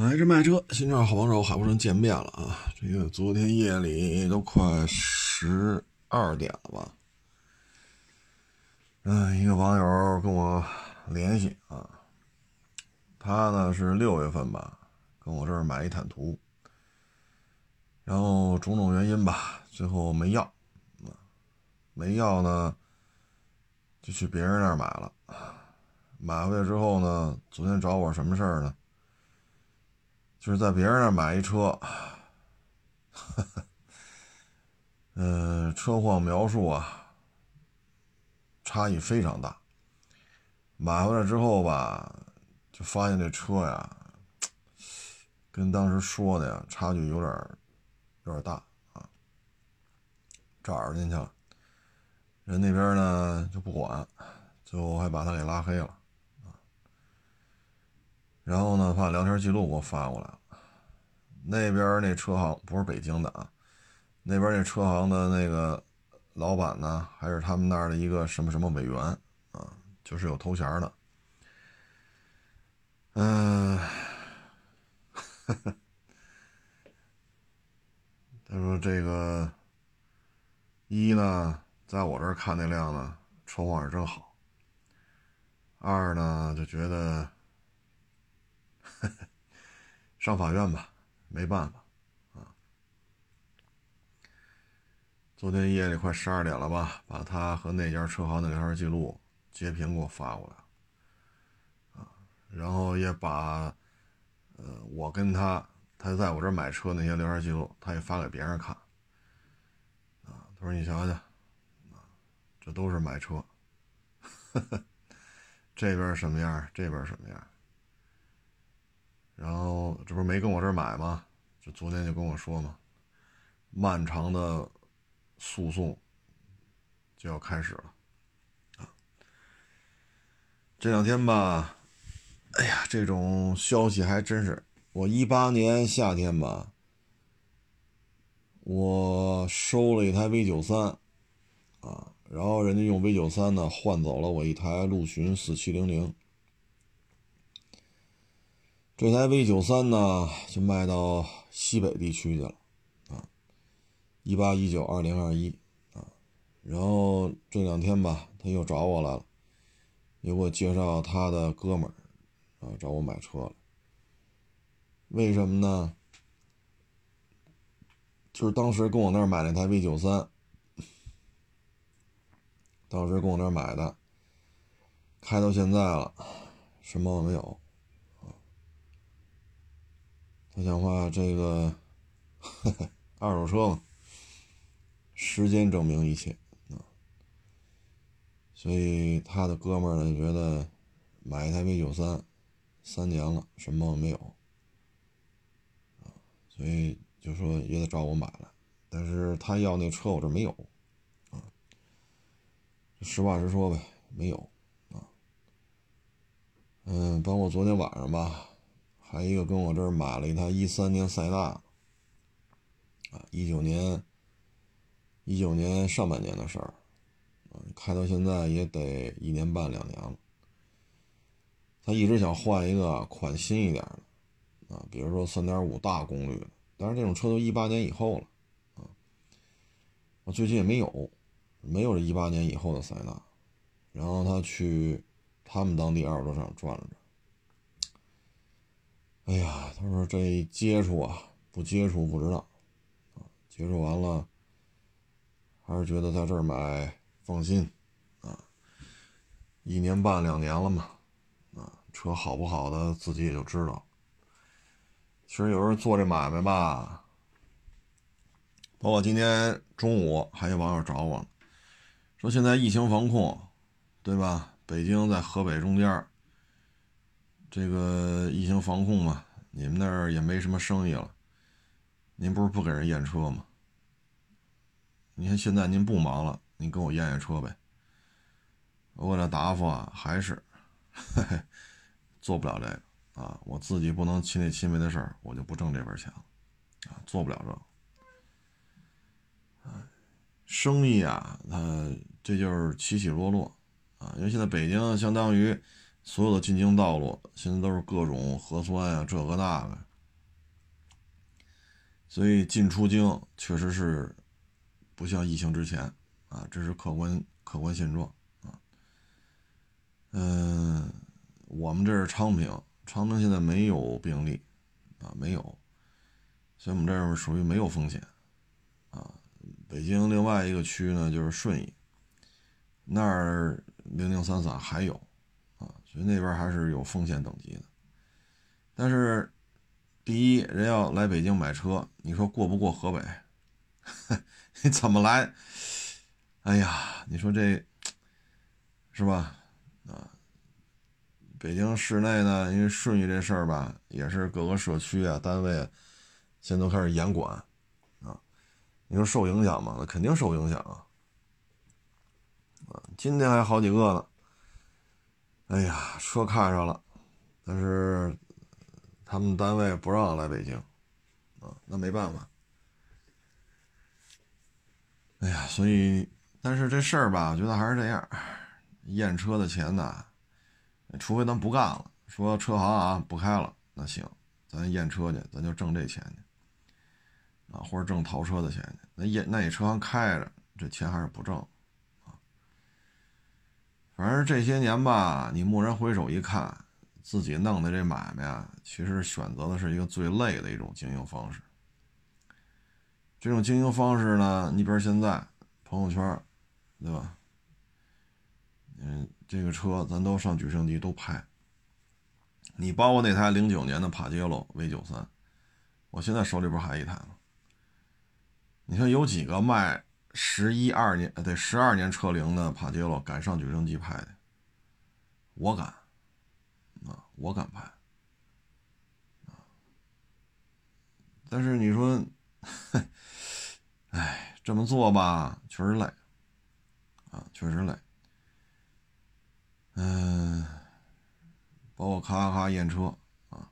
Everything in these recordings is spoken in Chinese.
买车卖车，新车好帮手，海博士见面了啊！这个昨天夜里都快十二点了吧？嗯，一个网友跟我联系啊，他呢是六月份吧，跟我这儿买一坦途，然后种种原因吧，最后没要，没要呢，就去别人那儿买了，买回来之后呢，昨天找我什么事儿呢？就是在别人那买一车，嗯，车况描述啊，差异非常大。买回来之后吧，就发现这车呀，跟当时说的呀，差距有点有点大啊。找进去了，人那边呢就不管，最后还把他给拉黑了。然后呢，把聊天记录给我发过来。那边那车行不是北京的啊，那边那车行的那个老板呢，还是他们那儿的一个什么什么委员啊，就是有头衔的。嗯，他说这个一呢，在我这儿看那辆呢，车况是真好。二呢，就觉得。上法院吧，没办法啊。昨天夜里快十二点了吧，把他和那家车行的聊天记录截屏给我发过来啊，然后也把呃我跟他他在我这买车那些聊天记录，他也发给别人看啊。他说：“你瞧瞧，啊，这都是买车，这边什么样，这边什么样。”然后这不是没跟我这儿买吗？就昨天就跟我说嘛，漫长的诉讼就要开始了啊！这两天吧，哎呀，这种消息还真是。我一八年夏天吧，我收了一台 V 九三啊，然后人家用 V 九三呢换走了我一台陆巡四七零零。这台 V 九三呢，就卖到西北地区去了，啊，一八一九二零二一啊，然后这两天吧，他又找我来了，又给我介绍他的哥们儿，啊，找我买车了。为什么呢？就是当时跟我那儿买那台 V 九三，当时跟我那儿买的，开到现在了，什么都没有。他讲话这个 二手车嘛，时间证明一切啊。所以他的哥们儿呢觉得买一台 V 九三，三年了什么没有啊，所以就说也得找我买来。但是他要那车我这没有啊，实话实说呗，没有啊。嗯，包括昨天晚上吧。还有一个跟我这儿买了一台一三年塞纳，啊，一九年，一九年上半年的事儿，啊，开到现在也得一年半两年了。他一直想换一个款新一点的，啊，比如说三点五大功率的，但是这种车都一八年以后了，啊，我最近也没有，没有这一八年以后的塞纳，然后他去他们当地二手车厂转了转。哎呀，他说这接触啊，不接触不知道，啊，接触完了，还是觉得在这儿买放心，啊，一年半两年了嘛，啊，车好不好的自己也就知道。其实有时候做这买卖吧，包括今天中午还有网友找我，说现在疫情防控，对吧？北京在河北中间。这个疫情防控嘛，你们那儿也没什么生意了，您不是不给人验车吗？你看现在您不忙了，您跟我验验车呗。我给他答复啊，还是 做不了这个啊，我自己不能亲力亲为的事儿，我就不挣这份钱了啊，做不了这个。生意啊，它这就是起起落落啊，因为现在北京相当于。所有的进京道路现在都是各种核酸呀，这个那个所以进出京确实是不像疫情之前啊，这是客观客观现状啊。嗯，我们这是昌平，昌平现在没有病例啊，没有，所以我们这儿属于没有风险啊。北京另外一个区呢就是顺义，那儿零零散散还有，所以那边还是有风险等级的。但是第一，人要来北京买车，你说过不过河北？你怎么来？哎呀，你说这是吧？啊，北京市内呢，因为顺义这事儿吧，也是各个社区啊、单位现在都开始严管啊。你说受影响吗？那肯定受影响啊。啊，今天还好几个呢。哎呀，车看上了，但是他们单位不让来北京啊，那没办法。哎呀，所以，但是这事儿吧，我觉得还是这样，验车的钱呢，除非咱不干了，说车行啊不开了，那行，咱验车去，咱就挣这钱去，啊，或者挣淘车的钱去。那验那你车行开着，这钱还是不挣，反正这些年吧，你蓦然回首一看，自己弄的这买卖啊，其实选择的是一个最累的一种经营方式。这种经营方式呢，你比如现在朋友圈，对吧？嗯，这个车咱都上举升机都拍。你包括那台零九年的帕杰罗 V 九三，我现在手里边还一台吗？你说有几个卖十一二年得十二年车龄的帕杰罗敢上举升机拍的？我敢，啊，我敢拍，啊，但是你说，哎，这么做吧，确实累，啊，确实累。嗯，包括咔咔验车啊，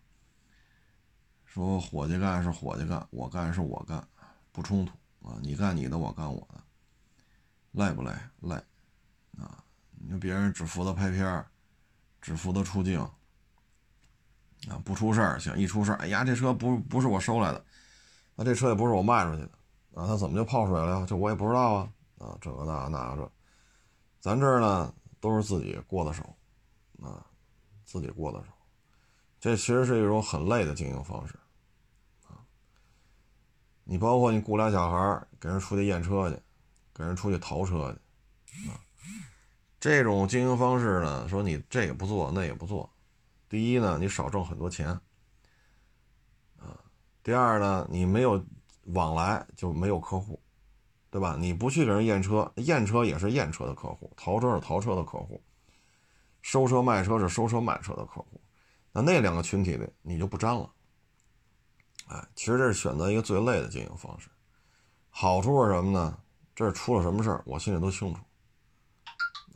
说伙计干是伙计干，我干是我干，不冲突啊，你干你的，我干我的，累不累？累，啊，你说别人只负责拍片儿只负责出镜，啊，不出事儿行，一出事儿，哎呀，这车不不是我收来的，那这车也不是我卖出去的。啊，他怎么就泡水了？这我也不知道啊！啊，这个那那个这，咱这儿呢都是自己过的手，啊，自己过的手，这其实是一种很累的经营方式，你包括你雇俩小孩给人出去验车去，给人出去淘车去，啊，这种经营方式呢，说你这也不做那也不做，第一呢，你少挣很多钱，啊，第二呢，你没有。往来就没有客户，对吧？你不去给人验车，验车也是验车的客户，淘车是淘车的客户，收车卖车是收车卖车的客户，那那两个群体的你就不沾了。哎，其实这是选择一个最累的经营方式，好处是什么呢？这是出了什么事儿，我心里都清楚。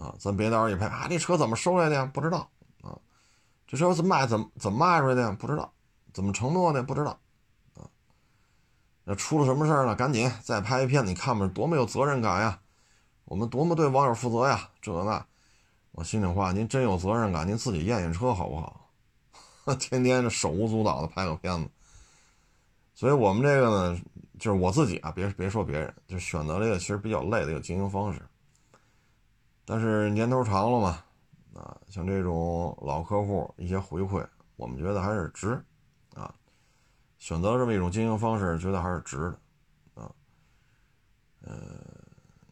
啊，咱别到时候一拍啊，这车怎么收来的呀？不知道啊，这车怎么卖？怎么怎么卖出来的？不知道，怎么承诺的？不知道啊。那出了什么事儿了？赶紧再拍一片，你看吧，多么有责任感呀！我们多么对网友负责呀！这那，我心里话，您真有责任感，您自己验验车好不好？天天这手舞足蹈的拍个片子。所以我们这个呢，就是我自己啊，别别说别人，就选择了一个其实比较累的一个经营方式。但是年头长了嘛，啊，像这种老客户一些回馈，我们觉得还是值。啊选择这么一种经营方式，觉得还是值的，啊，呃，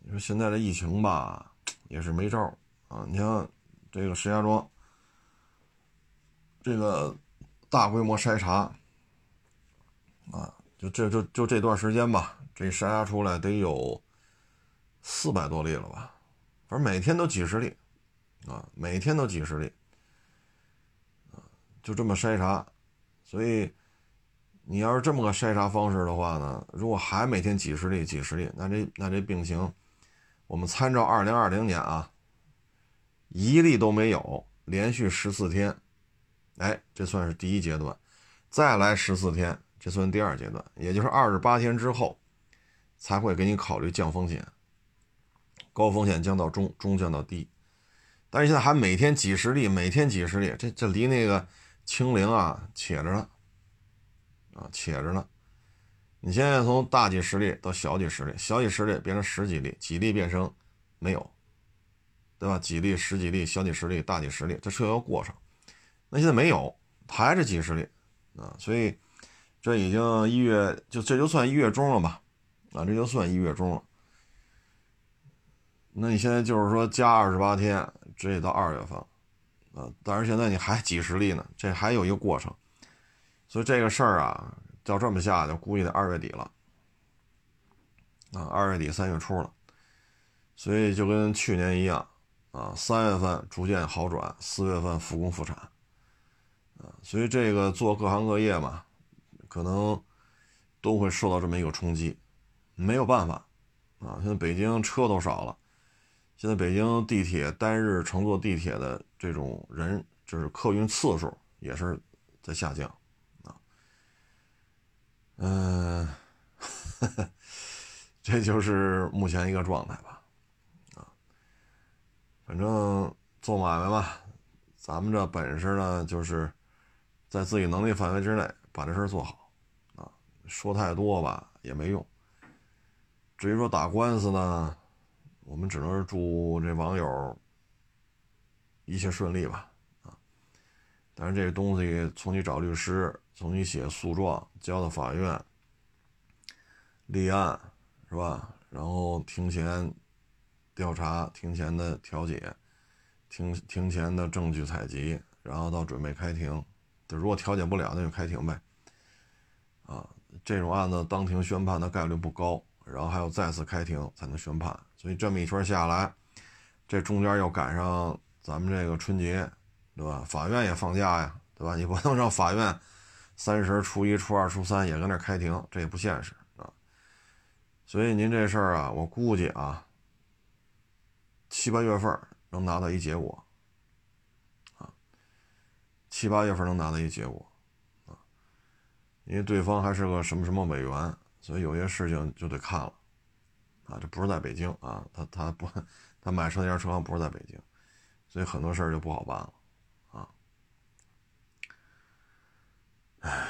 你说现在这疫情吧，也是没招啊。你像这个石家庄，这个大规模筛查，啊，就这就就这段时间吧，这筛查出来得有四百多例了吧，反正每天都几十例，啊，每天都几十例，啊，就这么筛查，所以。你要是这么个筛查方式的话呢，如果还每天几十例、几十例，那这那这病情，我们参照二零二零年啊，一例都没有，连续十四天，哎，这算是第一阶段，再来十四天，这算第二阶段，也就是二十八天之后，才会给你考虑降风险，高风险降到中，中降到低，但是现在还每天几十例，每天几十例，这这离那个清零啊，且着呢。啊，且着呢，你现在从大几十例到小几十例，小几十例变成十几例，几例变成没有，对吧？几例、十几例、小几十例、大几十例，这是有过程。那现在没有，还是几十例啊，所以这已经一月就这就算一月中了吧？啊，这就算一月中了。那你现在就是说加二十八天，直接到二月份，啊，但是现在你还几十例呢，这还有一个过程，所以这个事儿啊。要这么下去，估计得二月底了，啊，二月底三月初了，所以就跟去年一样，啊，三月份逐渐好转，四月份复工复产，啊，所以这个做各行各业嘛，可能都会受到这么一个冲击，没有办法，啊，现在北京车都少了，现在北京地铁单日乘坐地铁的这种人，就是客运次数也是在下降啊。嗯，这就是目前一个状态吧，啊，反正做买卖吧，咱们这本事呢，就是在自己能力范围之内把这事做好，啊，说太多吧也没用。至于说打官司呢，我们只能是祝这网友一切顺利吧，啊，但是这个东西从你找律师。从你写诉状交到法院立案是吧？然后庭前调查、庭前的调解、庭庭前的证据采集，然后到准备开庭。就如果调解不了，那就开庭呗。啊，这种案子当庭宣判的概率不高，然后还要再次开庭才能宣判。所以这么一圈下来，这中间又赶上咱们这个春节，对吧？法院也放假呀，对吧？你不能让法院。三十、初一、初二、初三也搁那开庭，这也不现实啊。所以您这事儿啊，我估计啊，七八月份能拿到一结果啊，七八月份能拿到一结果。因为对方还是个什么什么委员，所以有些事情就得看了啊。这不是在北京啊，他他不，他买车那家车行不是在北京，所以很多事儿就不好办了。啊唉，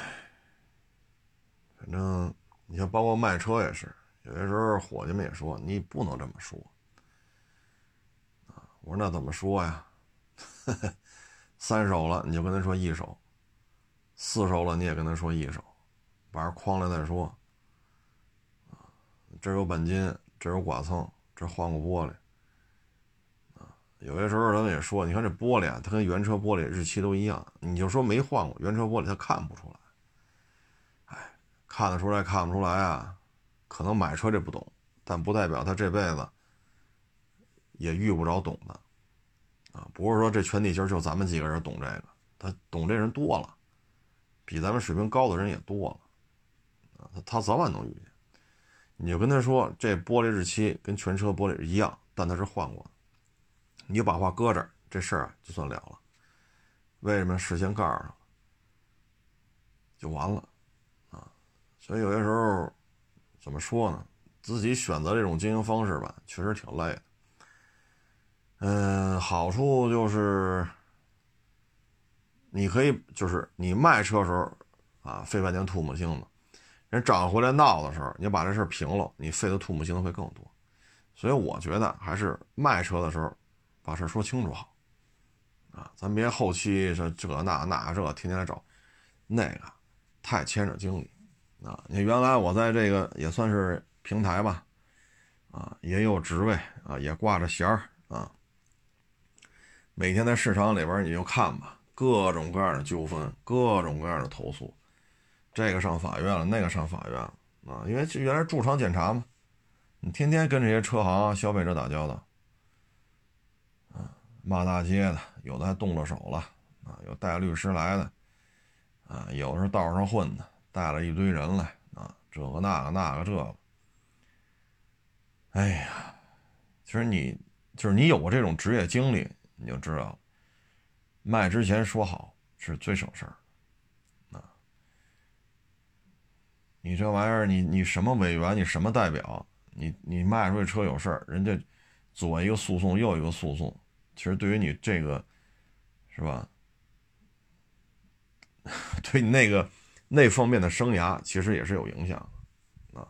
反正你像包括卖车也是，有些时候伙计们也说你不能这么说啊。我说那怎么说呀？三手了你就跟他说一手，四手了你也跟他说一手，把人框了再说。这有钣金，这有剐蹭，这换过玻璃啊。有些时候他们也说，你看这玻璃啊，它跟原车玻璃日期都一样，你就说没换过原车玻璃，他看不出来。看得出来，看不出来啊？可能买车这不懂，但不代表他这辈子也遇不着懂的啊！不是说这全地球就咱们几个人懂这个，他懂这人多了，比咱们水平高的人也多了啊！他他早晚能遇见。你就跟他说这玻璃日期跟全车玻璃一样，但他是换过，你就把话搁这儿，这事儿就算了了。为什么事先告诉他，就完了啊？所以有些时候，怎么说呢？自己选择这种经营方式吧，确实挺累的。嗯，好处就是，你可以就是你卖车时候啊，费半天唾沫星子，人找回来闹的时候，你把这事平了，你费的吐沫星子会更多。所以我觉得还是卖车的时候，把事说清楚好。啊，咱别后期这这那那这，天天来找，那个太牵扯精力。啊，你原来我在这个也算是平台吧，啊，也有职位啊，也挂着弦儿啊。每天在市场里边你就看吧，各种各样的纠纷，各种各样的投诉，这个上法院了，那个上法院了啊，因为原来驻场检查嘛，你天天跟这些车行消费者打交道，啊，骂大街的，有的还动了手了啊，有带律师来的，啊，有的是道上混的。带了一堆人来啊，这个那个那个这个，哎呀，其实你就是你有过这种职业经历，你就知道，卖之前说好是最省事儿啊。你这玩意儿，你你什么委员，你什么代表，你你卖出去车有事儿，人家左一个诉讼，右一个诉讼，其实对于你这个，是吧？对你那个。那方面的生涯其实也是有影响啊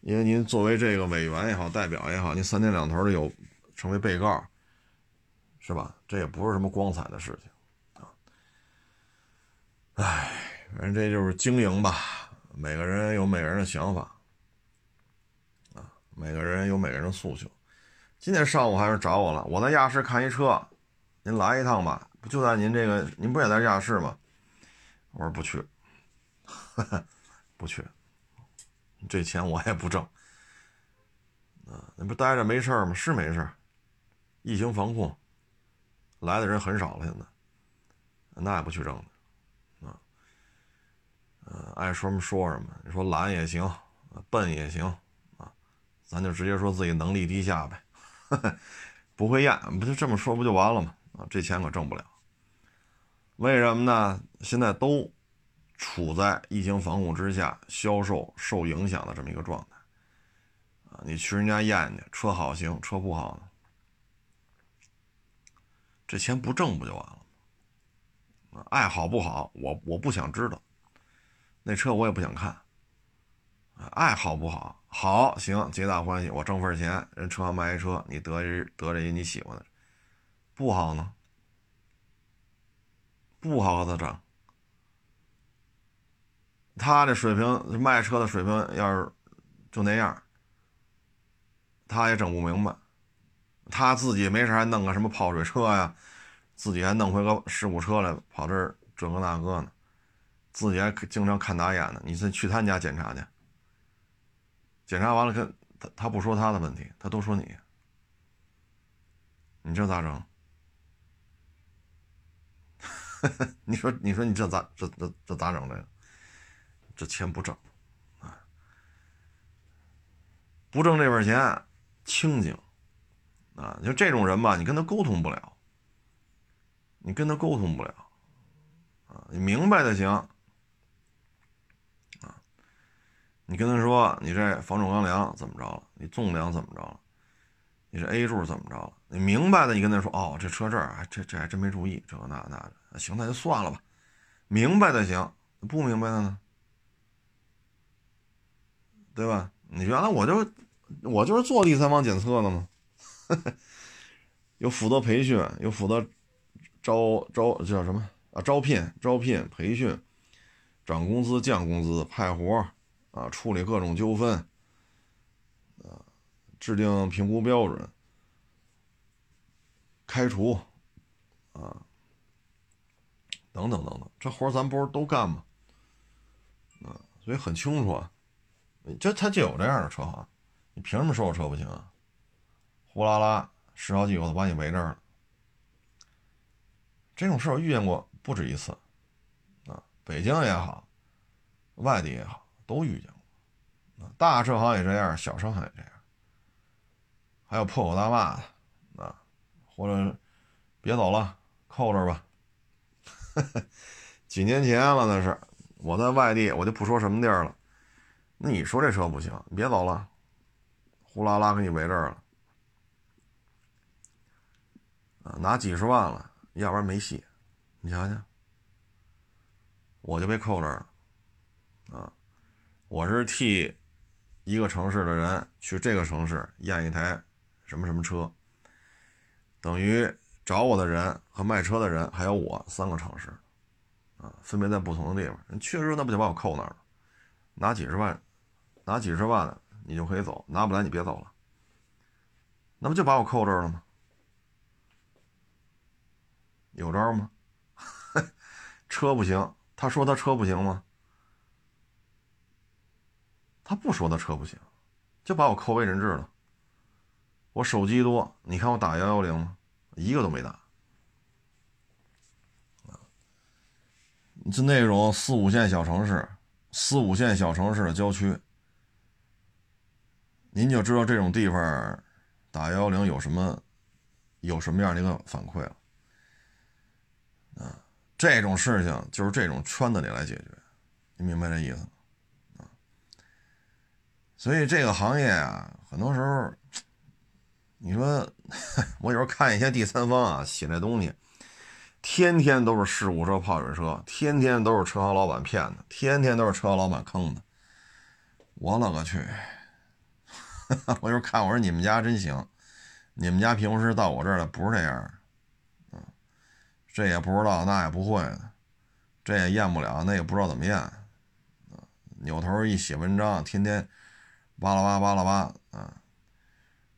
因为您作为这个委员也好，代表也好，您三天两头的有成为被告，是吧？这也不是什么光彩的事情啊。唉，反正这就是经营吧。每个人有每个人的想法啊，每个人有每个人的诉求。今天上午还是找我了，我在亚市看一车，您来一趟吧。不就在您这个，您不也在亚市吗？我说不去，不去。这钱我也不挣，啊，那不待着没事吗？是没事疫情防控，来的人很少了，现在，那也不去挣了，呃，爱说什么说什么，你说懒也行，笨也行，啊，咱就直接说自己能力低下呗，不会验，不就这么说不就完了吗？啊，这钱可挣不了，为什么呢？现在都。处在疫情防控之下，销售受影响的这么一个状态，啊，你去人家验去，车好行，车不好呢，这钱不挣不就完了吗？爱好不好，我我不想知道，那车我也不想看，爱好不好，好行，皆大欢喜，我挣份钱，人车行卖一车，你得一得着一你喜欢的，不好呢，不好和他整。他这水平卖车的水平要是就那样，他也整不明白。他自己没事还弄个什么泡水车呀，自己还弄回个事故车来跑这儿这个那个呢，自己还经常看打眼呢。你再去他家检查去，检查完了跟他他不说他的问题，他都说你，你这咋整？你说你说你这咋这这这咋整的？这钱不挣，啊，不挣这份钱，清静，啊，就这种人吧，你跟他沟通不了，你跟他沟通不了，啊，你明白的行，啊，你跟他说你这防撞钢梁怎么着了，你纵梁怎么着了，你这 A 柱怎么着了，你明白的，你跟他说，哦，这车这儿，这这还真没注意，这个那那的，行，那就算了吧，明白的行，不明白的呢？对吧？你原来我就我就是做第三方检测的嘛，有负责培训，有负责招招叫什么啊？招聘、招聘、培训，涨工资、降工资、派活啊，处理各种纠纷啊，制定评估标准，开除啊，等等等等，这活咱不是都干吗？啊，所以很清楚啊。这他就有这样的车行，你凭什么说我车不行啊？呼啦啦，十好几个都把你围这儿了。这种事我遇见过不止一次，啊，北京也好，外地也好，都遇见过。啊，大车行也这样，小车行也这样。还有破口大骂的，啊，或者别走了，扣这儿吧。几年前了那是，我在外地，我就不说什么地儿了。那你说这车不行，你别走了，呼啦啦给你围这儿了，啊，拿几十万了，要不然没戏。你瞧瞧，我就被扣这儿了，啊，我是替一个城市的人去这个城市验一台什么什么车，等于找我的人和卖车的人还有我三个城市，啊，分别在不同的地方。人确实那不就把我扣那儿了，拿几十万。拿几十万的，你就可以走；拿不来，你别走了。那不就把我扣这儿了吗？有招吗？车不行，他说他车不行吗？他不说他车不行，就把我扣为人质了。我手机多，你看我打幺幺零吗？一个都没打。就那种四五线小城市，四五线小城市的郊区。您就知道这种地方打幺幺零有什么有什么样的一个反馈了啊？这种事情就是这种圈子里来解决，你明白这意思吗？所以这个行业啊，很多时候，你说 我有时候看一些第三方啊写这东西，天天都是事故车、泡水车，天天都是车行老板骗的，天天都是车行老板坑的，我勒个去！我就看我说你们家真行，你们家平时到我这儿来不是这样，啊，这也不知道，那也不会的，这也验不了，那也不知道怎么验，啊，扭头一写文章，天天巴拉巴巴拉巴，啊，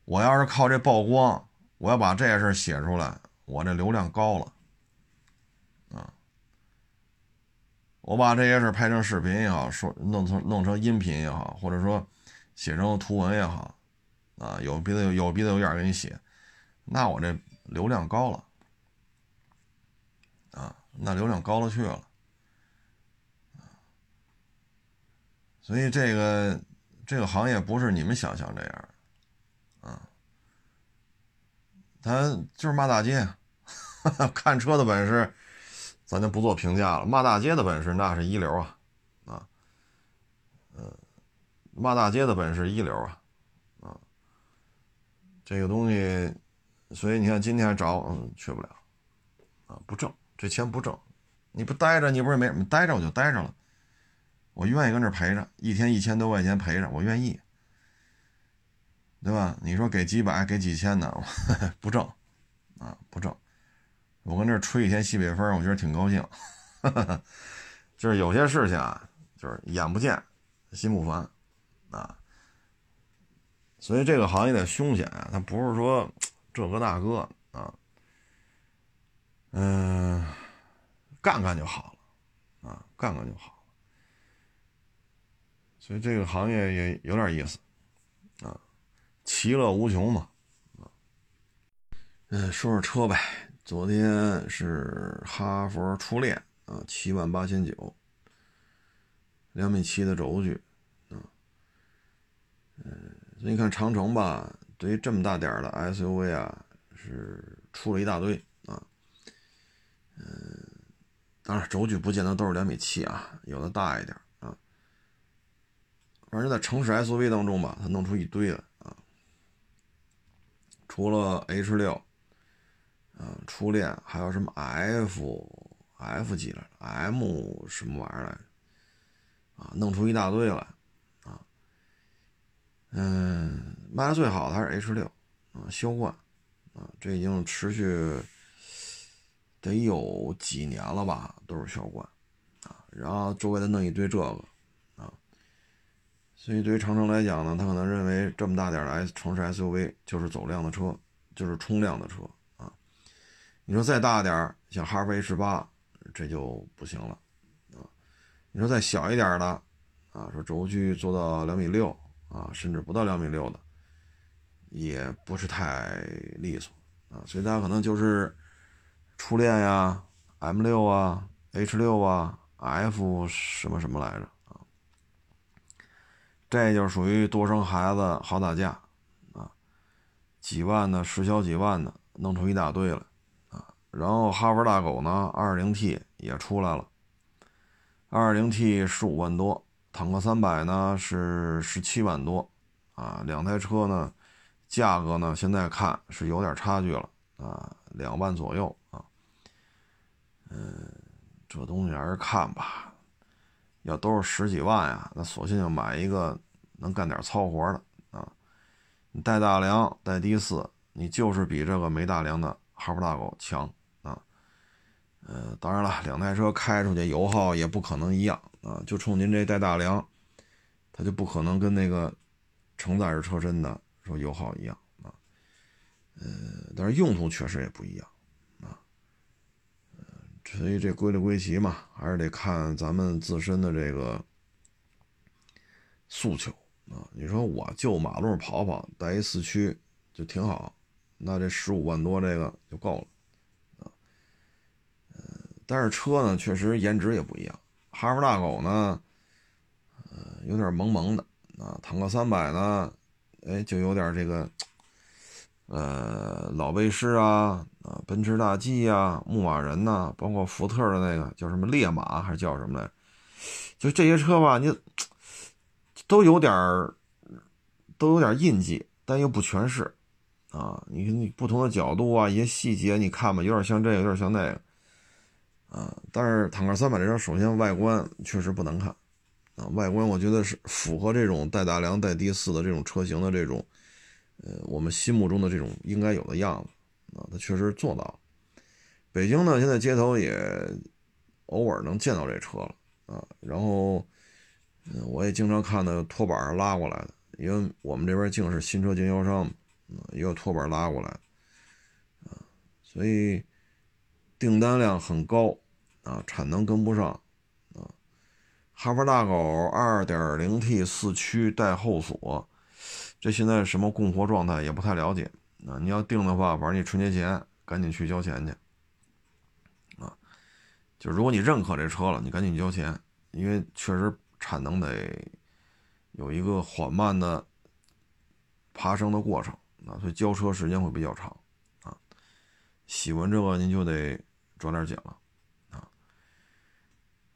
我要是靠这曝光，我要把这些事写出来，我这流量高了。啊我把这些事拍成视频也好，说弄成弄成音频也好，或者说写成图文也好，啊，有鼻子有有鼻子有眼给你写，那我这流量高了，啊，那流量高了去了，所以这个这个行业不是你们想象这样，啊，他就是骂大街，看车的本事。咱就不做评价了。骂大街的本事那是一流啊，啊，嗯，骂大街的本事一流啊，啊，这个东西，所以你看今天找嗯去不了，啊不挣，这钱不挣，你不待着你不是没什么，待着我就待着了，我愿意跟这陪着，一天一千多块钱陪着我愿意，对吧？你说给几百给几千的 不挣，啊不挣。我跟这吹一天西北风，我觉得挺高兴。就是有些事情啊，就是眼不见心不烦啊。所以这个行业的凶险啊，它不是说这个那个啊，嗯，干干就好了啊，干干就好。所以这个行业也有点意思啊，其乐无穷嘛。嗯，说说车呗。昨天是哈佛初恋啊，七万八千九，两米七的轴距啊，嗯，所以你看长城吧，对于这么大点的 SUV 啊，是出了一大堆啊，嗯，当然轴距不见得都是两米七啊，有的大一点，反正在城市 SUV 当中吧，它弄出一堆来啊，除了 H 六。嗯，初恋还有什么 F F 几来？M 什么玩意儿来着？啊，弄出一大堆来，啊，嗯，卖的最好的还是 H 六，啊，销冠，啊，这已经持续得有几年了吧，都是销冠，啊，然后周围再弄一堆这个，所以对于长城来讲呢，他可能认为这么大点的 S 城市 SUV 就是走量的车，就是冲量的车啊。你说再大点儿像哈弗 H 八，这就不行了啊。你说再小一点的啊，说轴距做到两米六啊，甚至不到两米六的，也不是太利索啊。所以大家可能就是初恋呀、M 六啊、H 六啊、F 什么什么来着，这就属于多生孩子好打架啊，几万的实销几万的，弄出一大堆来。然后哈弗大狗呢，2.0T 也出来了，2.0T 十五万多，坦克300呢是十七万多，啊，两台车呢，价格呢现在看是有点差距了，啊，两万左右啊，嗯，这东西还是看吧，要都是十几万呀，那索性就买一个能干点糙活的啊，你带大梁带低四，你就是比这个没大梁的哈弗大狗强啊。呃，当然了，两台车开出去油耗也不可能一样啊。就冲您这带大梁，它就不可能跟那个承载式车身的说油耗一样啊。呃，但是用途确实也不一样。所以这归了归齐嘛，还是得看咱们自身的这个诉求啊。你说我就马路跑跑，带一四驱就挺好，那这十五万多这个就够了。但是车呢，确实颜值也不一样。哈弗大狗呢，呃，有点萌萌的啊。坦克三百呢，哎，就有点这个，呃，老威士啊，啊，奔驰大 G 啊，牧马人呐，包括福特的那个叫什么烈马还是叫什么来？就这些车吧，你都有点都有点印记，但又不全是啊。你看你不同的角度啊，一些细节你看吧，有点像这个，有点像那个。啊，但是坦克三百这车首先外观确实不难看，啊，外观我觉得是符合这种带大梁带低四的这种车型的这种，呃，我们心目中的这种应该有的样子啊，它确实做到了。北京呢，现在街头也偶尔能见到这车了啊，然后，嗯，我也经常看到拖板拉过来的，因为我们这边净是新车经销商，也有拖板拉过来啊，所以订单量很高啊，产能跟不上啊。哈弗大狗 2.0T 四驱带后锁，这现在什么供货状态也不太了解啊。你要订的话，反正你春节前赶紧去交钱去啊。就如果你认可这车了，你赶紧交钱，因为确实产能得有一个缓慢的爬升的过程啊，所以交车时间会比较长啊。喜欢这个您就得抓点紧了啊。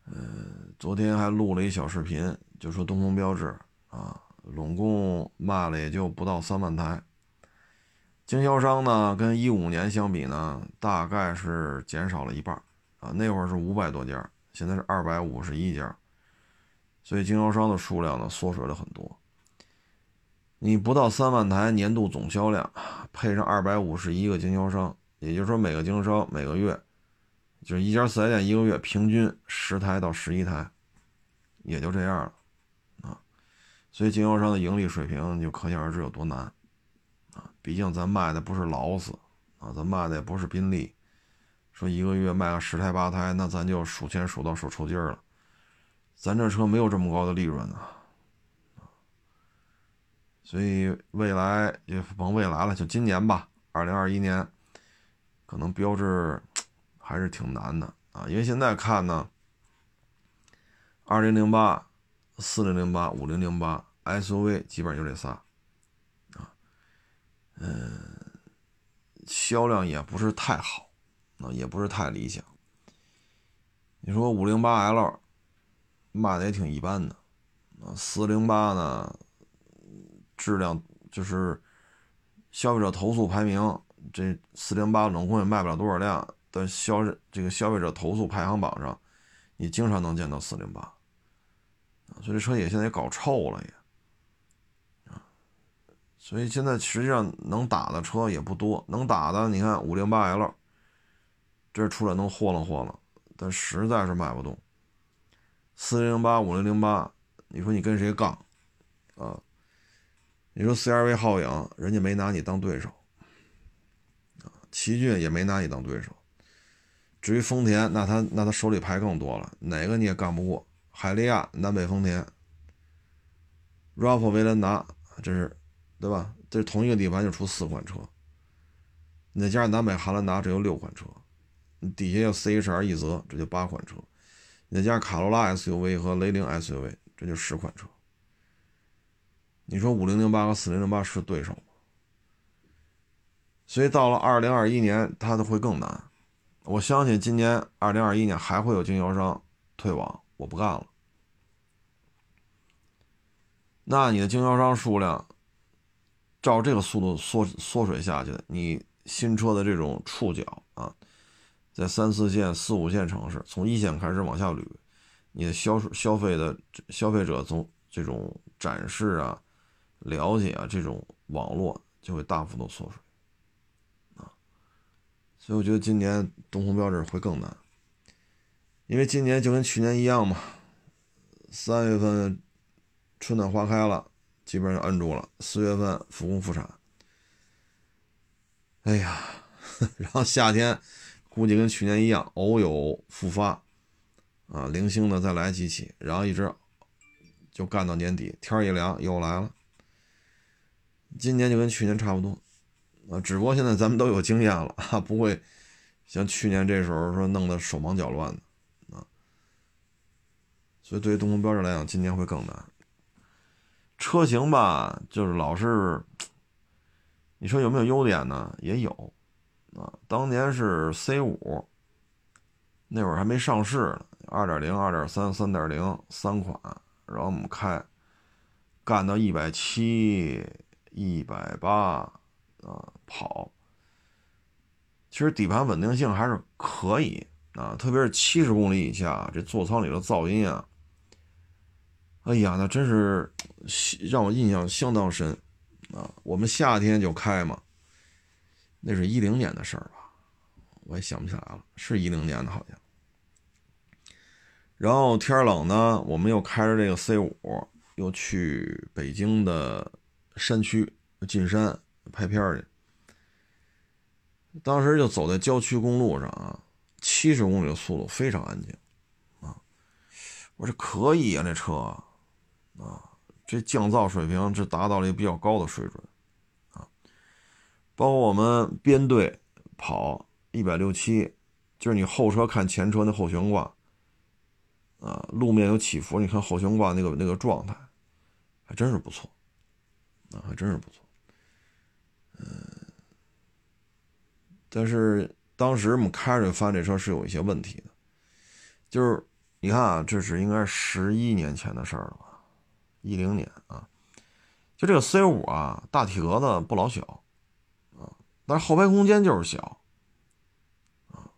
嗯。昨天还录了一小视频，就说东风标致啊，拢共卖了也就不到三万台。经销商呢，跟一五年相比呢，大概是减少了一半啊。那会儿是五百多家，现在是二百五十一家，所以经销商的数量呢缩水了很多。你不到三万台年度总销量，配上二百五十一个经销商，也就是说每个经销商每个月。就是一家四 S 店一个月平均十台到十一台，也就这样了，所以经销商的盈利水平就可想而知有多难，啊，毕竟咱卖的不是劳斯，啊，咱卖的也不是宾利，说一个月卖个十台八台，那咱就数钱数到手抽筋了，咱这车没有这么高的利润啊，所以未来也甭未来了，就今年吧，二零二一年，可能标志。还是挺难的啊，因为现在看呢，二零零八、四零零八、五零零八 SUV 基本上就这仨，啊，嗯，销量也不是太好，啊，也不是太理想。你说五零八 L 卖的也挺一般的，啊，四零八呢，质量就是消费者投诉排名，这四零八总共也卖不了多少辆。但消这个消费者投诉排行榜上，你经常能见到四零八，所以这车也现在也搞臭了也，啊，所以现在实际上能打的车也不多，能打的你看五零八 L，这出来能豁楞豁楞，但实在是卖不动。四零八、五零零八，你说你跟谁杠啊？你说 CRV 皓影，人家没拿你当对手，啊，奇骏也没拿你当对手。至于丰田，那他那他手里牌更多了，哪个你也干不过。海利亚、南北丰田、RAV4、威兰达，这是对吧？这同一个底盘就出四款车，你再加上南北汉兰达，这有六款车。底下有 CHR 一泽，这就八款车。你再加上卡罗拉 SUV 和雷凌 SUV，这就十款车。你说五零零八和四零零八是对手吗？所以到了二零二一年，它的会更难。我相信今年二零二一年还会有经销商退网，我不干了。那你的经销商数量照这个速度缩缩水下去，你新车的这种触角啊，在三四线、四五线城市，从一线开始往下捋，你的销售消费的消费者从这种展示啊、了解啊这种网络就会大幅度缩水。所以我觉得今年东风标致会更难，因为今年就跟去年一样嘛，三月份春暖花开了，基本上就摁住了，四月份复工复产，哎呀，然后夏天估计跟去年一样，偶有复发，啊，零星的再来几起，然后一直就干到年底，天一凉又来了，今年就跟去年差不多。啊，只不过现在咱们都有经验了啊，不会像去年这时候说弄得手忙脚乱的。所以对于东风标致来讲，今年会更难。车型吧，就是老是，你说有没有优点呢？也有啊。当年是 C 五，那会儿还没上市呢，二点零、二点三、三点零三款，然后我们开，干到一百七、一百八。啊，跑，其实底盘稳定性还是可以啊，特别是七十公里以下，这座舱里的噪音啊，哎呀，那真是让我印象相当深啊！我们夏天就开嘛，那是一零年的事儿吧？我也想不起来了，是一零年的好像。然后天冷呢，我们又开着这个 C 五，又去北京的山区进山拍片去。当时就走在郊区公路上啊，七十公里的速度非常安静啊。我说可以啊，这车啊，这降噪水平这达到了一个比较高的水准啊。包括我们编队跑一百六七，就是你后车看前车那后悬挂啊，路面有起伏，你看后悬挂那个那个状态，还真是不错啊，还真是不错，嗯。但是当时我们开着发这车是有一些问题的，就是你看啊，这是应该十一年前的事儿了？一零年啊，就这个 C 五啊，大体格子不老小啊，但是后排空间就是小啊。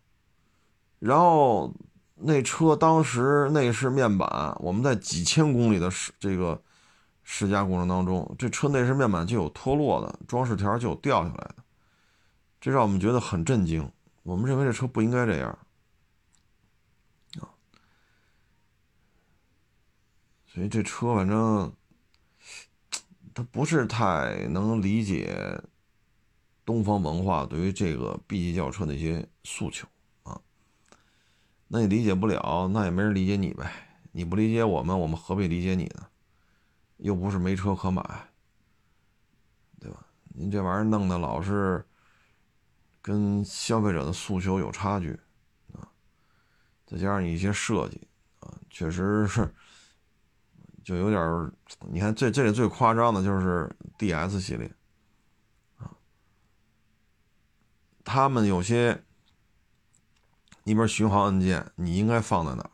然后那车当时内饰面板，我们在几千公里的试这个试驾过程当中，这车内饰面板就有脱落的，装饰条就有掉下来的。这让我们觉得很震惊。我们认为这车不应该这样所以这车反正他不是太能理解东方文化对于这个 B 级轿车的一些诉求啊。那你理解不了，那也没人理解你呗。你不理解我们，我们何必理解你呢？又不是没车可买，对吧？您这玩意儿弄的老是。跟消费者的诉求有差距啊，再加上你一些设计啊，确实是就有点你看这这里最夸张的就是 DS 系列啊，他们有些，你比如巡航按键，你应该放在哪儿？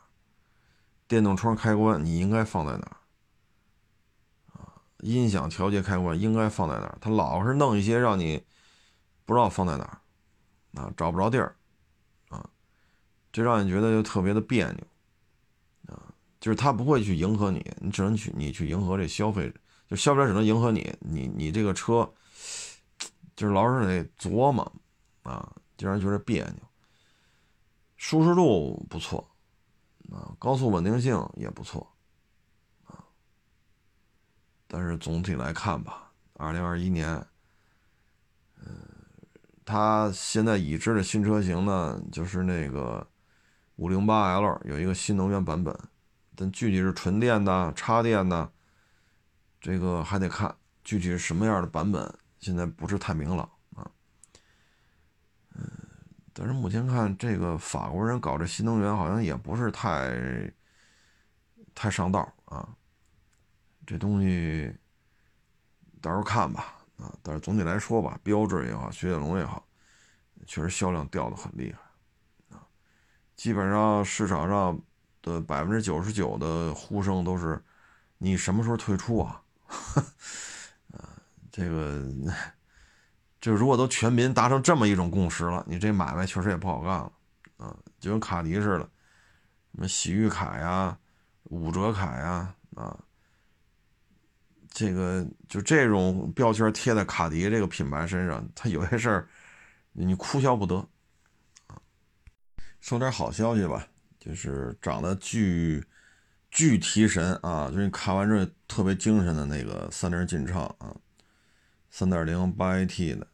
电动窗开关你应该放在哪儿？啊，音响调节开关应该放在哪儿？他老是弄一些让你不知道放在哪儿。啊，找不着地儿，啊，这让你觉得就特别的别扭，就是他不会去迎合你，你只能去你去迎合这消费者，就消费者只能迎合你，你你这个车，就是老是得琢磨，啊，就让人觉得别扭。舒适度不错，啊，高速稳定性也不错，啊，但是总体来看吧，二零二一年。嗯它现在已知的新车型呢，就是那个五零八 L 有一个新能源版本，但具体是纯电的、插电的，这个还得看具体是什么样的版本，现在不是太明朗啊。嗯，但是目前看这个法国人搞这新能源好像也不是太太上道啊。这东西到时候看吧。啊，但是总体来说吧，标致也好，雪铁龙也好，确实销量掉的很厉害啊。基本上市场上的百分之九十九的呼声都是：你什么时候退出啊？啊，这个，这如果都全民达成这么一种共识了，你这买卖确实也不好干了啊。就跟卡迪似的，什么洗浴卡呀、五折卡呀，啊。这个就这种标签贴在卡迪这个品牌身上，它有些事儿你哭笑不得啊。说点好消息吧，就是长得巨巨提神啊，就是你看完之后特别精神的那个三菱劲畅啊，三点零八 AT 的，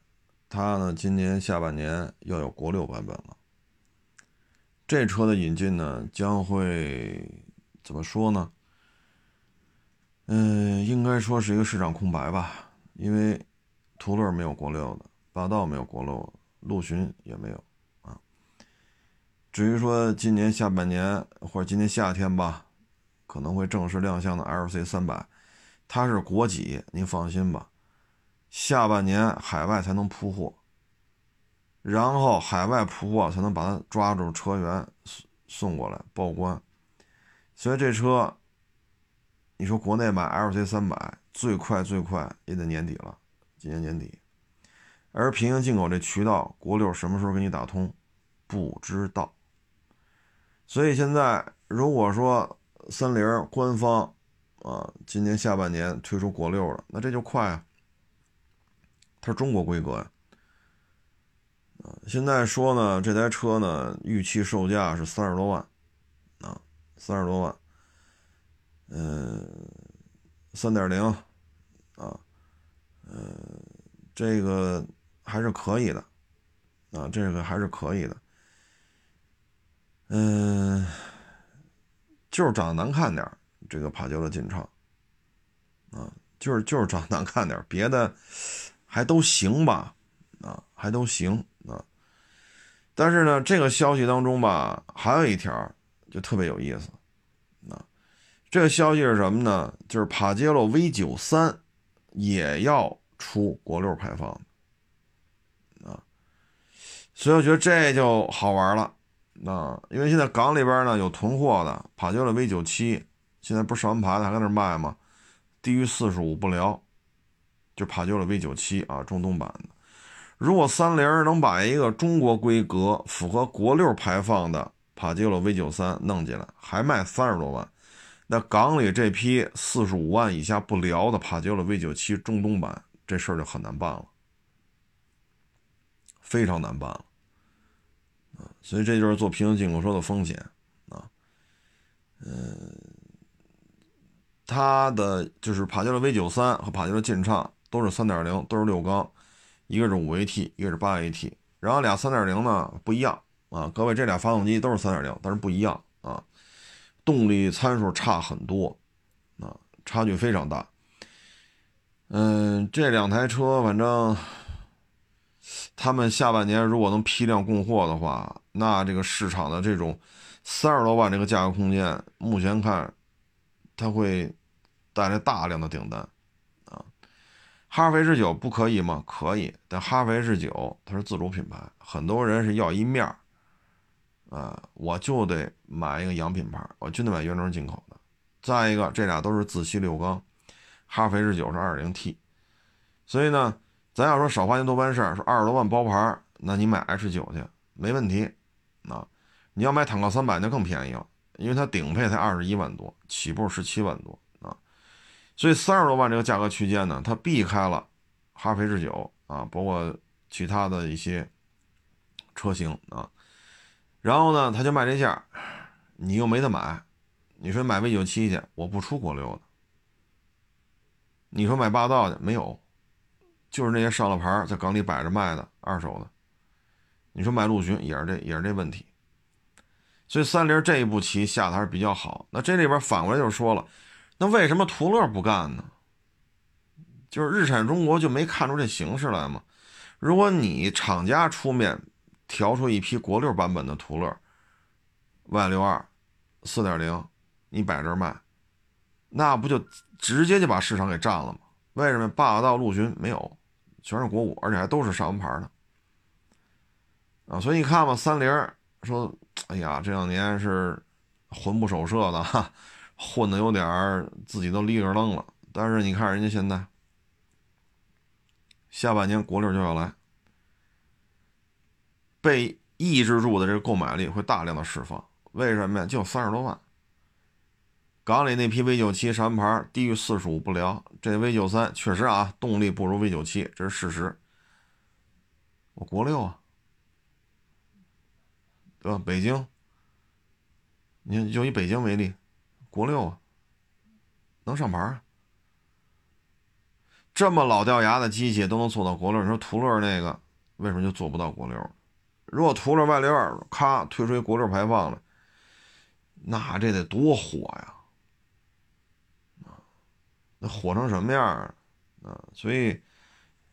它呢今年下半年要有国六版本了。这车的引进呢，将会怎么说呢？嗯，应该说是一个市场空白吧，因为途乐没有国六的，霸道没有国六，陆巡也没有。至于说今年下半年或者今年夏天吧，可能会正式亮相的 LC 三百，它是国几，您放心吧。下半年海外才能铺货，然后海外铺货才能把它抓住车源送送过来报关，所以这车。你说国内买 LC 三百最快最快也得年底了，今年年底。而平行进口这渠道，国六什么时候给你打通，不知道。所以现在如果说三菱官方啊，今年下半年推出国六了，那这就快啊，它是中国规格呀。啊，现在说呢，这台车呢，预期售价是三十多万，啊，三十多万，嗯，三点零，啊，嗯，这个还是可以的，啊，这个还是可以的，嗯，就是长得难看点这个帕杰罗劲畅，啊，就是就是长得难看点别的还都行吧，啊，还都行。啊，但是呢，这个消息当中吧，还有一条就特别有意思，啊，这个消息是什么呢？就是帕杰罗 V 九三也要出国六排放，啊，所以我觉得这就好玩了，啊，因为现在港里边呢有囤货的帕杰罗 V 九七，现在不是上完牌子还在那卖吗？低于四十五不聊，就帕杰罗 V 九七啊，中东版的。如果三菱能把一个中国规格、符合国六排放的帕杰罗 V 九三弄进来，还卖三十多万，那港里这批四十五万以下不聊的帕杰罗 V 九七中东版，这事儿就很难办了，非常难办了！所以这就是做平行进口车的风险啊。嗯，它的就是帕杰罗 V 九三和帕杰罗劲畅都是三点零，都是六缸。一个是五 AT，一个是八 AT，然后俩三点零呢不一样啊，各位这俩发动机都是三点零，但是不一样啊，动力参数差很多啊，差距非常大。嗯，这两台车反正他们下半年如果能批量供货的话，那这个市场的这种三十多万这个价格空间，目前看它会带来大量的订单啊。哈弗 H 九不可以吗？可以，但哈弗 H 九它是自主品牌，很多人是要一面儿，啊，我就得买一个洋品牌，我就得买原装进口的。再一个，这俩都是自吸六缸，哈弗 H 九是二点零 T，所以呢，咱要说少花钱多办事儿，说二十多万包牌，那你买 H 九去没问题，啊，你要买坦克三百那更便宜了，因为它顶配才二十一万多，起步十七万多啊。所以三十多万这个价格区间呢，它避开了哈弗 H 九啊，包括其他的一些车型啊，然后呢，他就卖这价，你又没得买，你说买 V 九七去，我不出国六的，你说买霸道去没有，就是那些上了牌在港里摆着卖的二手的，你说卖陆巡也是这也是这问题，所以三菱这一步棋下的还是比较好。那这里边反过来就说了。那为什么途乐不干呢？就是日产中国就没看出这形势来吗？如果你厂家出面调出一批国六版本的途乐，Y 六二四点零，你摆这卖，那不就直接就把市场给占了吗？为什么霸道、陆巡没有，全是国五，而且还都是上完牌的啊？所以你看吧，三菱说：“哎呀，这两年是魂不守舍的哈。”混的有点儿，自己都立个愣了。但是你看人家现在，下半年国六就要来，被抑制住的这个购买力会大量的释放。为什么呀？就三十多万。港里那批 V 九七上牌低于四十五不聊，这 V 九三确实啊，动力不如 V 九七，这是事实。我国六啊，对吧？北京，你就以北京为例。国六啊，能上牌这么老掉牙的机器都能做到国六，你说途乐那个为什么就做不到国六？如果途乐 Y 六二咔推出一国六排放了，那这得多火呀！那火成什么样啊？啊，所以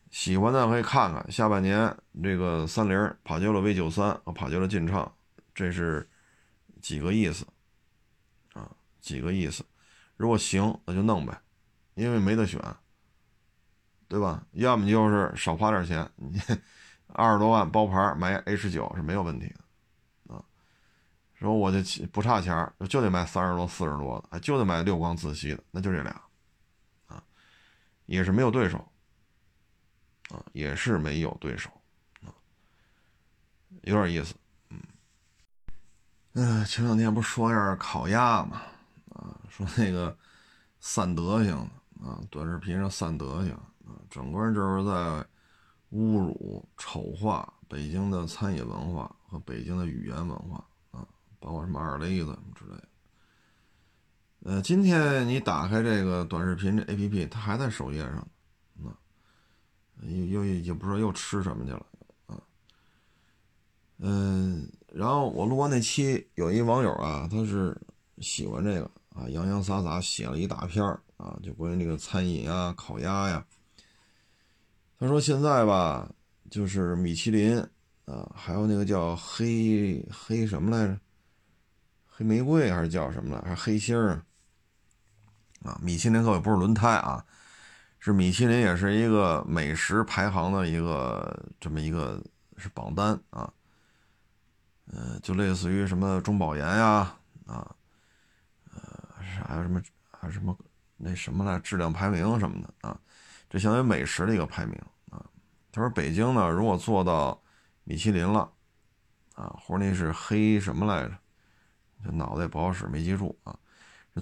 喜欢的可以看看下半年这个三菱帕杰罗 V 九三和帕杰罗劲畅，这是几个意思啊。几个意思，如果行那就弄呗，因为没得选，对吧？要么就是少花点钱，你 二十多万包牌买 H 九是没有问题的啊。说我就不差钱就得买三十多、四十多的，就得买六缸自吸的，那就这俩，也是没有对手啊，也是没有对手啊，有点意思，嗯，嗯，前两天不是说要烤鸭吗？说那个散德行啊，短视频上散德行啊，整个人就是在侮辱、丑化北京的餐饮文化和北京的语言文化啊，包括什么二勒子什么之类的。呃，今天你打开这个短视频这 APP，它还在首页上，啊，又又也不知道又吃什么去了啊。嗯，然后我录完那期，有一网友啊，他是喜欢这个。啊，洋洋洒洒写了一大篇啊，就关于这个餐饮啊、烤鸭呀。他说现在吧，就是米其林啊，还有那个叫黑黑什么来着？黑玫瑰还是叫什么来？还黑星儿啊？米其林可不是轮胎啊，是米其林，也是一个美食排行的一个这么一个是榜单啊。嗯，就类似于什么中保研呀啊呃。还有什么？还有什么？那什么来？质量排名什么的啊？这相当于美食的一个排名啊。他说北京呢，如果做到米其林了啊，或者那是黑什么来着？这脑袋也不好使，没记住啊。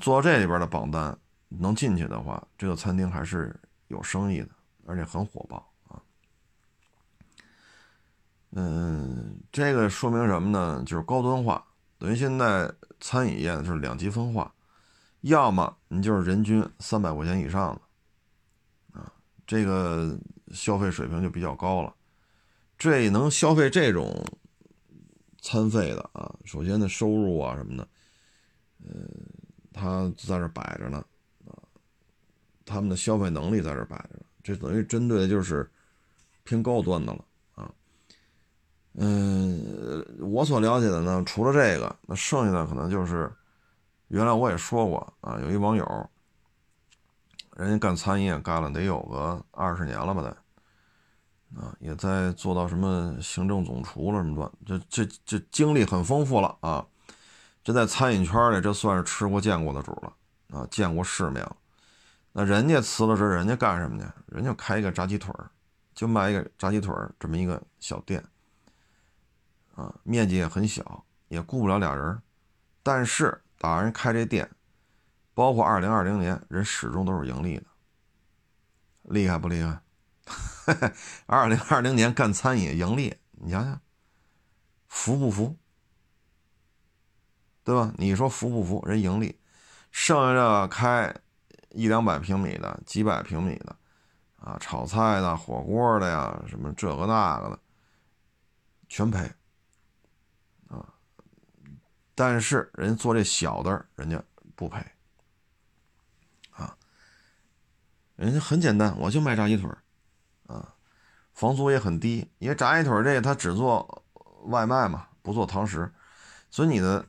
做到这里边的榜单能进去的话，这个餐厅还是有生意的，而且很火爆啊。嗯，这个说明什么呢？就是高端化，等于现在餐饮业就是两极分化。要么你就是人均三百块钱以上的，啊，这个消费水平就比较高了。这能消费这种餐费的啊，首先的收入啊什么的，呃，他在这摆着呢，他们的消费能力在这摆着，这等于针对的就是偏高端的了啊。嗯，我所了解的呢，除了这个，那剩下的可能就是。原来我也说过啊，有一网友，人家干餐饮干了得有个二十年了吧得，啊，也在做到什么行政总厨了什么的，这这这经历很丰富了啊，这在餐饮圈里这算是吃过见过的主了啊，见过世面了。那人家辞了职，人家干什么去？人家开一个炸鸡腿就卖一个炸鸡腿这么一个小店，啊，面积也很小，也雇不了俩人，但是。打人开这店，包括二零二零年，人始终都是盈利的，厉害不厉害？二零二零年干餐饮盈利，你想想，服不服？对吧？你说服不服？人盈利，剩下的开一两百平米的、几百平米的，啊，炒菜的、火锅的呀，什么这个那个的，全赔。啊但是人家做这小的，人家不赔，啊，人家很简单，我就卖炸鸡腿啊，房租也很低，因为炸鸡腿这个他只做外卖嘛，不做堂食，所以你的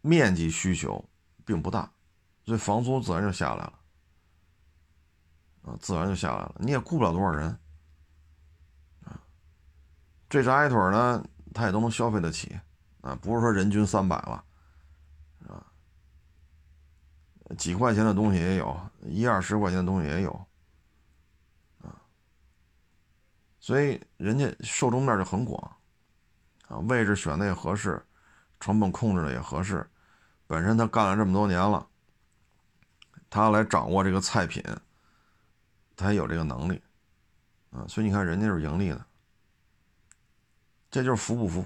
面积需求并不大，所以房租自然就下来了，啊，自然就下来了，你也雇不了多少人，啊，这炸鸡腿呢，他也都能消费得起。啊，不是说人均三百了，啊，几块钱的东西也有，一二十块钱的东西也有，啊，所以人家受众面就很广，啊，位置选的也合适，成本控制的也合适，本身他干了这么多年了，他来掌握这个菜品，他有这个能力，啊，所以你看人家是盈利的，这就是服不服？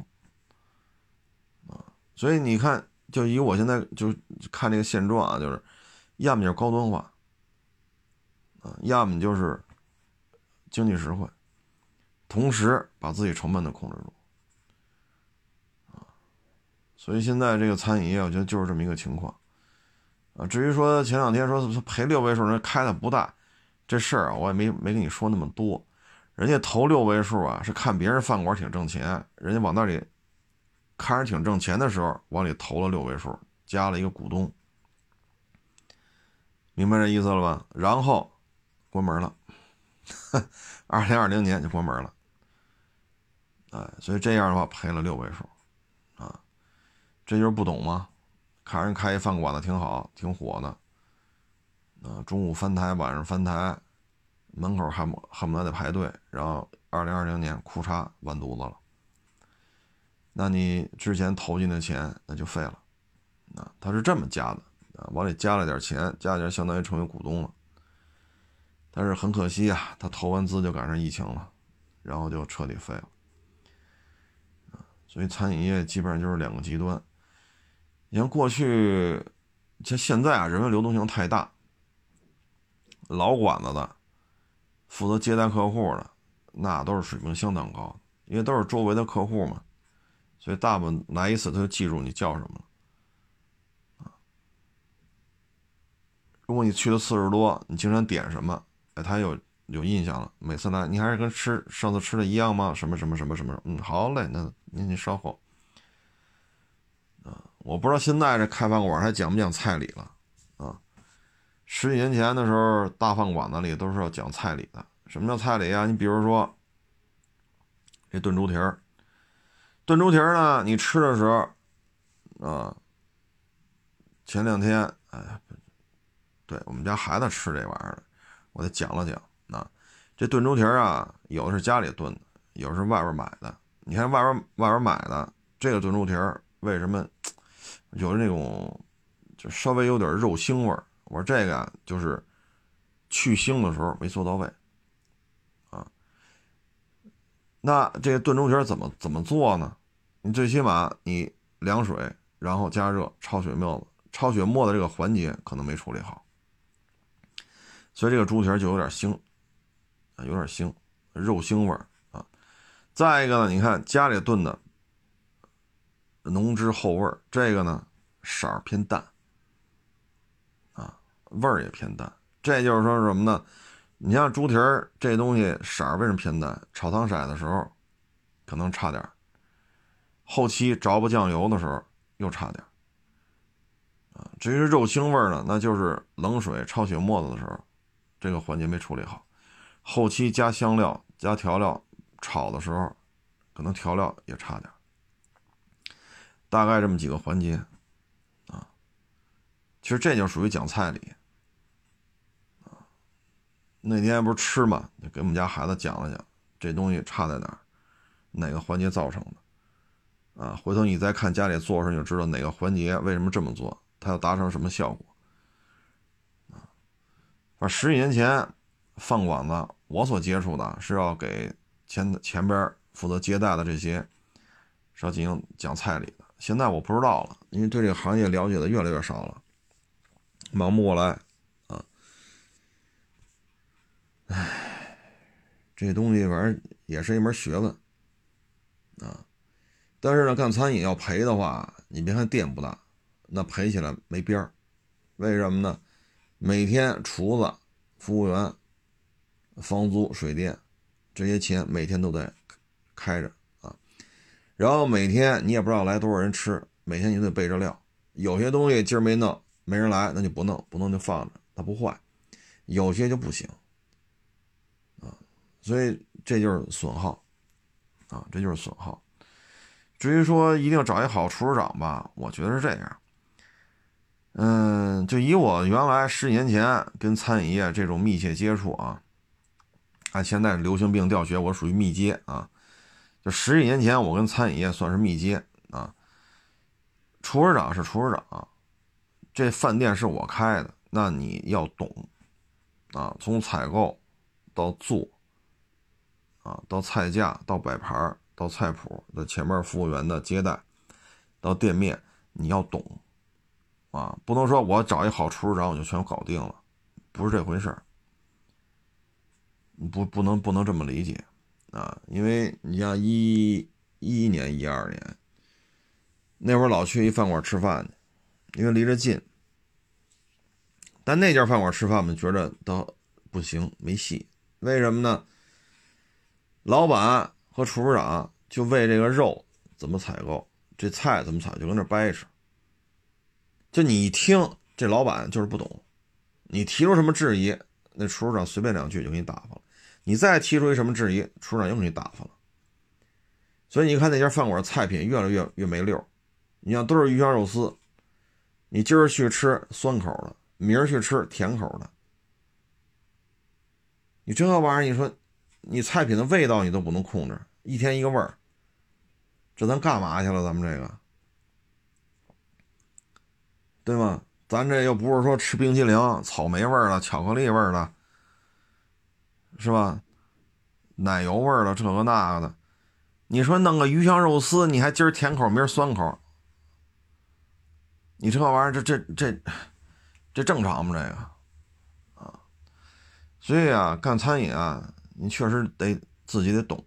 啊所以你看，就以我现在就看这个现状啊，就是要么就是高端化，啊，要么就是经济实惠，同时把自己成本都控制住，啊，所以现在这个餐饮业，我觉得就是这么一个情况，啊，至于说前两天说赔六位数，人开的不大，这事儿啊，我也没没跟你说那么多，人家投六位数啊，是看别人饭馆挺挣钱，人家往那里。看着挺挣钱的时候，往里投了六位数，加了一个股东，明白这意思了吧？然后关门了，二零二零年就关门了，哎，所以这样的话赔了六位数，啊，这就是不懂吗？看人开一饭馆子挺好，挺火的，啊，中午翻台，晚上翻台，门口恨不恨不得得排队，然后二零二零年裤衩完犊子了。那你之前投进的钱那就废了，啊，他是这么加的，啊，往里加了点钱，加点相当于成为股东了。但是很可惜啊，他投完资就赶上疫情了，然后就彻底废了。所以餐饮业基本上就是两个极端。你像过去，像现在啊，人员流动性太大，老馆子的，负责接待客户的，那都是水平相当高，因为都是周围的客户嘛，所以大部分来一次他就记住你叫什么了。啊，如果你去的次数多，你经常点什么，哎，他有有印象了。每次来，你还是跟吃上次吃的一样吗？什么什么什么什么？嗯，好嘞，那您您稍后。我不知道现在这开饭馆还讲不讲菜礼了？啊，十几年前的时候，大饭馆子里都是要讲菜礼的。什么叫菜礼啊？你比如说，这炖猪蹄儿，炖猪蹄儿呢，你吃的时候，啊，前两天，哎，对我们家孩子吃这玩意儿，我得讲了讲。啊，这炖猪蹄儿啊，有的是家里炖的，有的是外边买的。你看外边外边买的这个炖猪蹄儿，为什么有那种就稍微有点肉腥味儿？我说这个啊，就是去腥的时候没做到位啊。那这个炖猪蹄怎么怎么做呢？你最起码你凉水，然后加热焯血沫子，焯血沫子这个环节可能没处理好，所以这个猪蹄就有点腥，啊，有点腥，肉腥味儿啊。再一个呢，你看家里炖的浓汁厚味儿，这个呢色儿偏淡，啊，味儿也偏淡。这就是说什么呢？你像猪蹄儿这东西色儿为什么偏淡？炒汤色的时候可能差点儿后期着不酱油的时候又差点儿啊。至于肉腥味呢，那就是冷水焯血沫子的时候，这个环节没处理好。后期加香料、加调料炒的时候，可能调料也差点儿大概这么几个环节啊。其实这就属于讲菜礼。那天不是吃嘛，就给我们家孩子讲了讲，这东西差在哪儿，哪个环节造成的，啊，回头你再看家里做时，候就知道哪个环节为什么这么做，它要达成什么效果，啊，反正十几年前饭馆子我所接触的是要给前前边负责接待的这些是要进行讲菜礼的，现在我不知道了，因为对这个行业了解的越来越少了，忙不过来。啊唉，这东西反正也是一门学问啊。但是呢，干餐饮要赔的话，你别看店不大，那赔起来没边儿。为什么呢？每天厨子、服务员、房租、水电这些钱每天都得开着。然后每天你也不知道来多少人吃，每天你得备着料。有些东西今儿没弄，没人来，那就不弄，不弄就放着，它不坏。有些就不行。啊所以这就是损耗，啊，这就是损耗。至于说一定找一好厨师长吧，我觉得是这样。嗯，就以我原来十几年前跟餐饮业这种密切接触啊，按现在流行病调学，我属于密接啊。就十几年前我跟餐饮业算是密接啊。厨师长是厨师长，这饭店是我开的，那你要懂啊，从采购到做。啊，到菜价，到摆盘到菜谱的前面服务员的接待，到店面，你要懂，啊，不能说我找一好厨师长我就全搞定了，不是这回事儿，不不能不能这么理解，啊，因为你像一一一年、一二年，那会儿老去一饭馆吃饭去，因为离着近，但那家饭馆吃饭我们觉得倒不行，没戏，为什么呢？老板和厨师长就为这个肉怎么采购，这菜怎么采，就跟那掰扯。就你一听，这老板就是不懂。你提出什么质疑，那厨师长随便两句就给你打发了。你再提出一什么质疑，厨师长又给你打发了。所以你看那家饭馆菜品越来越越没溜。你像都是鱼香肉丝，你今儿去吃酸口的，明儿去吃甜口的，你这玩意儿，你说。你菜品的味道你都不能控制，一天一个味儿，这咱干嘛去了？咱们这个，对吗？咱这又不是说吃冰淇淋，草莓味儿的、巧克力味儿的，是吧？奶油味儿的，这个那个的。你说弄个鱼香肉丝，你还今儿甜口，明儿酸口，你这玩意儿，这这这这正常吗？这个啊，所以啊，干餐饮啊，你确实得自己得懂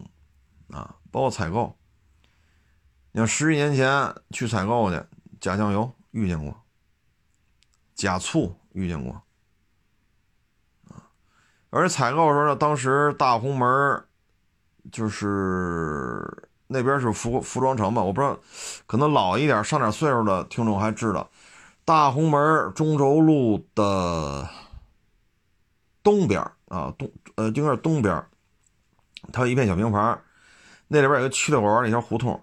啊，包括采购。你要十几年前去采购去，加酱油遇见过，加醋遇见过，而采购的时候呢，当时大红门就是那边是服服装城吧，我不知道，可能老一点、上点岁数的听众还知道，大红门中轴路的东边啊，东呃应该是东边，它有一片小平房，那里边有个七六馆那条胡同。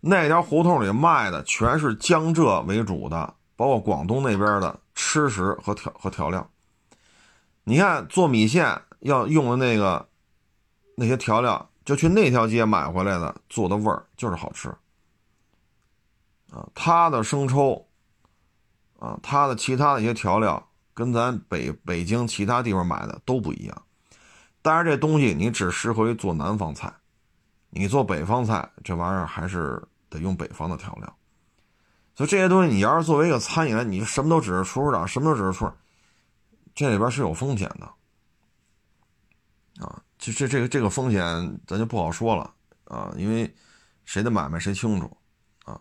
那条胡同里卖的全是江浙为主的，包括广东那边的吃食和调和调料。你看做米线要用的那个那些调料，就去那条街买回来的，做的味儿就是好吃。啊，它的生抽，啊，它的其他的一些调料跟咱北北京其他地方买的都不一样。但是这东西你只适合于做南方菜，你做北方菜这玩意儿还是。得用北方的调料，所以这些东西你要是作为一个餐饮，你什么都指着厨师长，什么都指着厨师，这里边是有风险的啊！这这这个这个风险咱就不好说了啊，因为谁的买卖谁清楚啊。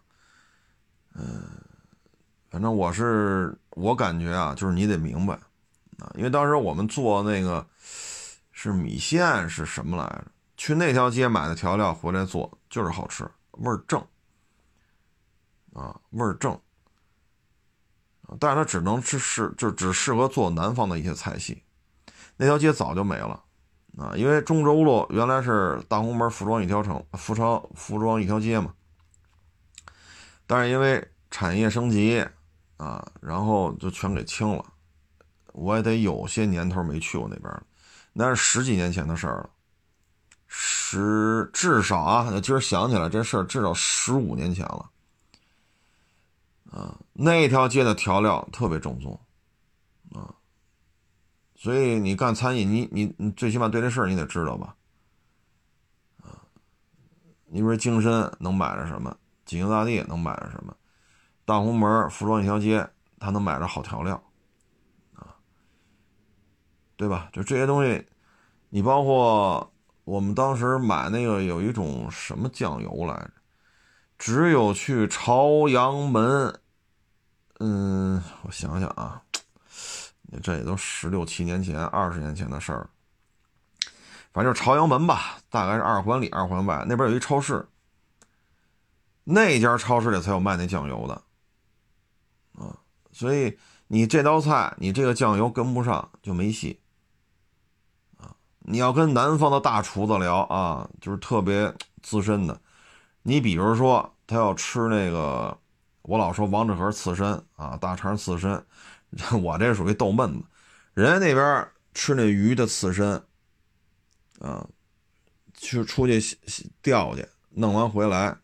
嗯，反正我是我感觉啊，就是你得明白啊，因为当时我们做那个是米线是什么来着？去那条街买的调料回来做就是好吃，味儿正。啊，味儿正，但是它只能吃适，就只适合做南方的一些菜系。那条街早就没了啊，因为中轴路原来是大红门服装一条城，服装服装一条街嘛。但是因为产业升级啊，然后就全给清了。我也得有些年头没去过那边了，那是十几年前的事儿了，十至少啊，今儿想起来这事儿至少十五年前了。啊，那条街的调料特别正宗，啊，所以你干餐饮，你你你最起码对这事儿你得知道吧，啊，你比如说京深能买着什么，锦英大地能买着什么，大红门服装一条街，他能买着好调料，啊，对吧？就这些东西，你包括我们当时买那个有一种什么酱油来着，只有去朝阳门。嗯，我想想啊，这也都十六七年前、二十年前的事儿。反正就是朝阳门吧，大概是二环里、二环外那边有一超市，那家超市里才有卖那酱油的啊。所以你这道菜，你这个酱油跟不上就没戏啊。你要跟南方的大厨子聊啊，就是特别资深的，你比如说他要吃那个。我老说王致和刺身啊，大肠刺身，我这属于逗闷子。人家那边吃那鱼的刺身，啊，去出去钓去，弄完回来，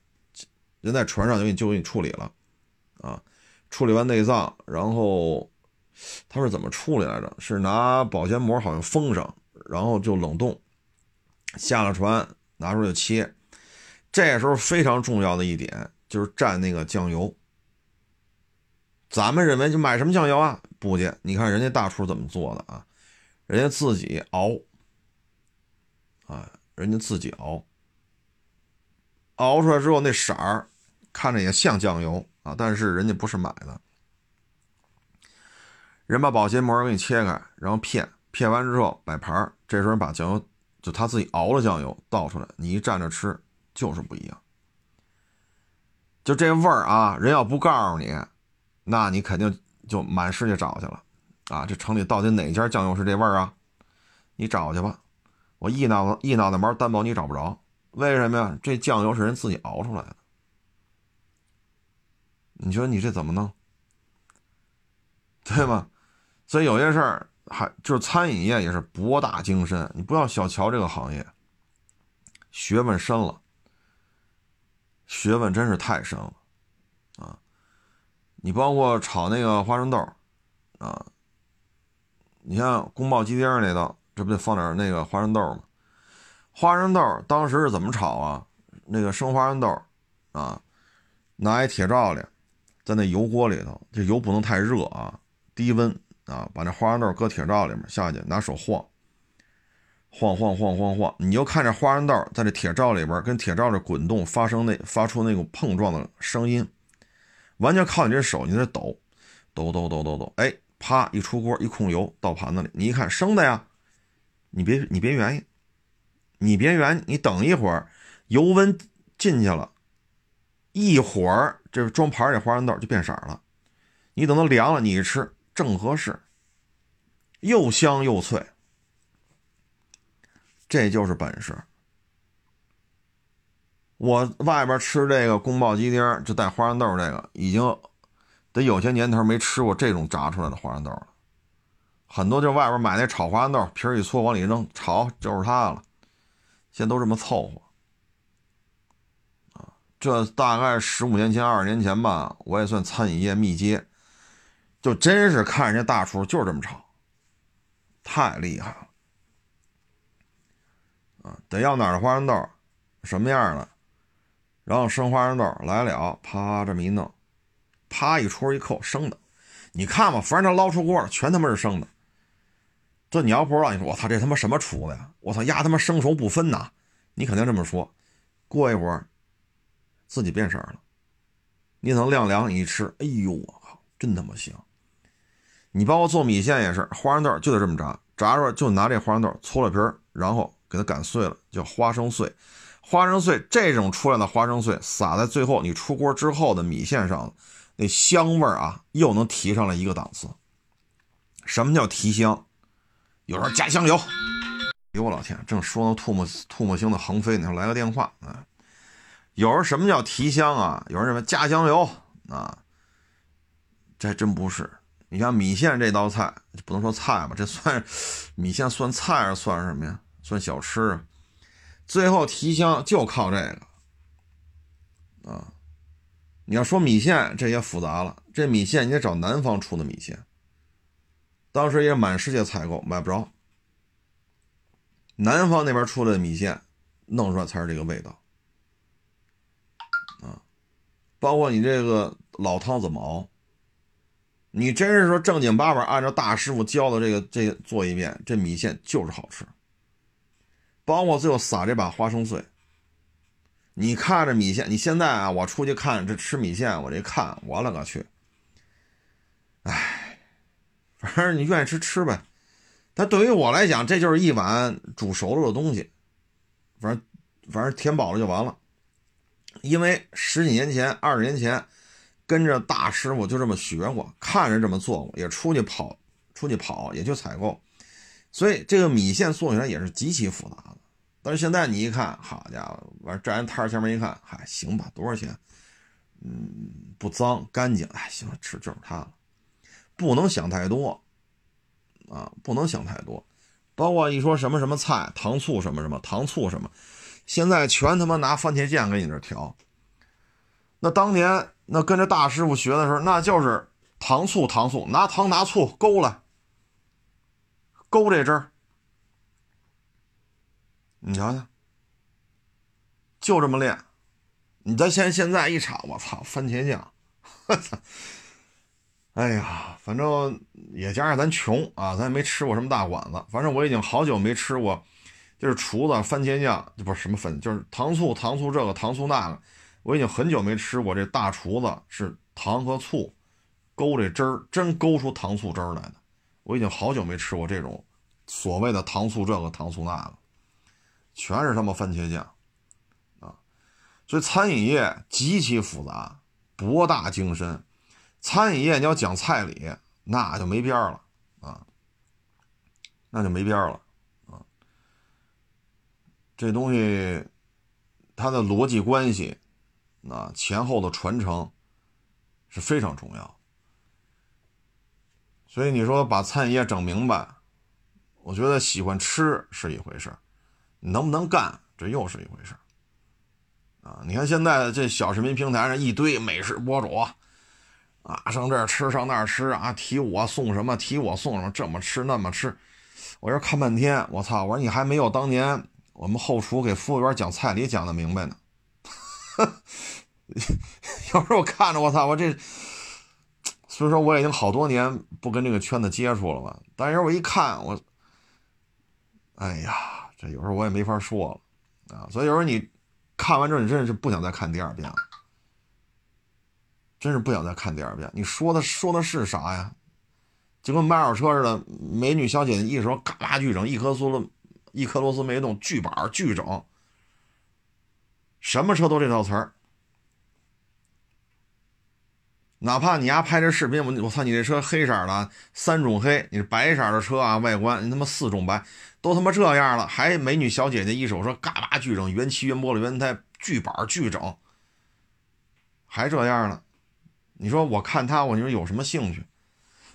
人在船上就给你就给你处理了，啊，处理完内脏，然后他是怎么处理来着？是拿保鲜膜好像封上，然后就冷冻，下了船拿出来就切。这时候非常重要的一点就是蘸那个酱油。咱们认为就买什么酱油啊？不去，你看人家大厨怎么做的啊？人家自己熬，啊，人家自己熬，熬出来之后那色儿看着也像酱油啊，但是人家不是买的，人把保鲜膜给你切开，然后片片完之后摆盘这时候把酱油就他自己熬的酱油倒出来，你一蘸着吃就是不一样，就这味儿啊，人要不告诉你。那你肯定就满世界找去了，啊，这城里到底哪家酱油是这味儿啊？你找去吧，我一脑子一脑袋毛担保你找不着。为什么呀？这酱油是人自己熬出来的。你说你这怎么弄？对吗？所以有些事儿还就是餐饮业也是博大精深，你不要小瞧这个行业，学问深了，学问真是太深了。你包括炒那个花生豆啊。你像宫保鸡丁那道，这不得放点那个花生豆吗？花生豆当时是怎么炒啊？那个生花生豆啊，拿一铁罩里，在那油锅里头，这油不能太热啊，低温啊，把那花生豆搁铁罩里面下去，拿手晃，晃晃晃晃晃，你就看这花生豆在这铁罩里边跟铁罩的滚动，发生那发出那种碰撞的声音，完全靠你这手，你在这抖，抖抖抖抖抖，哎，啪一出锅一控油到盘子里，你一看生的呀，你别你别原意，你别原你等一会儿，油温进去了。一会儿，这装盘这花生豆就变色了。你等它凉了，你一吃正合适，又香又脆。这就是本事。我外边吃这个宫爆鸡丁，就带花生豆这个，已经得有些年头没吃过这种炸出来的花生豆了。很多就外边买那炒花生豆，皮儿一搓往里扔炒，就是它了。现在都这么凑合啊。这大概十五年前、二十年前吧，我也算餐饮业密接，就真是看人家大厨就是这么炒，太厉害了啊！得要哪儿的花生豆，什么样的，然后生花生豆来了，啪这么一弄，啪一戳一扣生的，你看吧，反正捞出锅了，全他妈是生的。这你要不知道，你说我操，这他妈什么厨子呀？我操，鸭他妈生熟不分呐！你肯定这么说，过一会儿。自己变色了，你等晾凉，你一吃，哎呦我靠，真他妈香！你包括做米线也是，花生豆就得这么炸，炸出来就拿这花生豆搓了皮儿，然后给它擀碎了，叫花生碎。花生碎这种出来的花生碎撒在最后你出锅之后的米线上，那香味儿啊，又能提上来一个档次。什么叫提香？有时候加香油。哎呦我老天，正说到唾沫唾沫星子横飞呢，来个电话啊！有时候什么叫提香啊？有人认为加香油啊，这还真不是。你像米线这道菜，不能说菜吧，这算米线算菜还是算什么呀？算小吃啊。最后提香就靠这个啊。你要说米线，这也复杂了。这米线你得找南方出的米线，当时也满世界采购，买不着。南方那边出来的米线，弄出来才是这个味道啊。包括你这个老汤怎么熬？你真是说正经八百按照大师傅教的这个这个做一遍，这米线就是好吃。包括最后撒这把花生碎，你看着米线，你现在啊，我出去看这吃米线，我这看我勒个去！哎，反正你愿意吃吃呗。但对于我来讲，这就是一碗煮熟了的东西，反正反正填饱了就完了。因为十几年前、二十年前，跟着大师傅就这么学过，看着这么做过，也出去跑、出去跑，也去采购，所以这个米线做起来也是极其复杂的。但是现在你一看，好家伙，完站人摊儿前面一看，嗨，行吧，多少钱？嗯，不脏，干净，哎，行了，吃就是它了。不能想太多啊，不能想太多。包括一说什么什么菜，糖醋什么什么，糖醋什么。现在全他妈拿番茄酱给你这调，那当年那跟着大师傅学的时候，那就是糖醋糖醋，拿糖拿醋勾了，勾这汁儿，你瞧瞧，就这么练。你再现现在一炒，我操，番茄酱，我操，哎呀，反正也加上咱穷啊，咱也没吃过什么大馆子，反正我已经好久没吃过。就是厨子番茄酱，不是什么粉，就是糖醋糖醋这个糖醋那个，我已经很久没吃过这大厨子是糖和醋勾这汁儿，真勾出糖醋汁儿来的。我已经好久没吃过这种所谓的糖醋这个糖醋那个，全是他妈番茄酱啊！所以餐饮业极其复杂，博大精深。餐饮业你要讲菜理，那就没边儿了啊，那就没边儿了。这东西，它的逻辑关系，啊，前后的传承是非常重要。所以你说把餐饮业整明白，我觉得喜欢吃是一回事能不能干这又是一回事啊！你看现在这小视频平台上一堆美食博主，啊，上这儿吃，上那儿吃啊，提我送什么，提我送什么，这么吃那么吃。我这看半天，我操！我说你还没有当年我们后厨给服务员讲菜理讲的明白呢。有时候我看着我操，我这，虽说我已经好多年不跟这个圈子接触了吧。但是我一看我，哎呀，这有时候我也没法说了啊。所以有时候你看完之后，你真是不想再看第二遍了，真是不想再看第二遍。你说的说的是啥呀？就跟卖二手车似的，美女小姐姐一说嘎巴巨整，一颗螺丝一颗螺丝没动，巨板巨整，什么车都这套词儿。哪怕你丫拍这视频，我我操，你这车黑色的三种黑，你是白色的车啊，外观你他妈四种白，都他妈这样了，还美女小姐姐一手说嘎巴巨整，原漆原玻璃原胎，巨板巨整，还这样了，你说我看他，我你说有什么兴趣？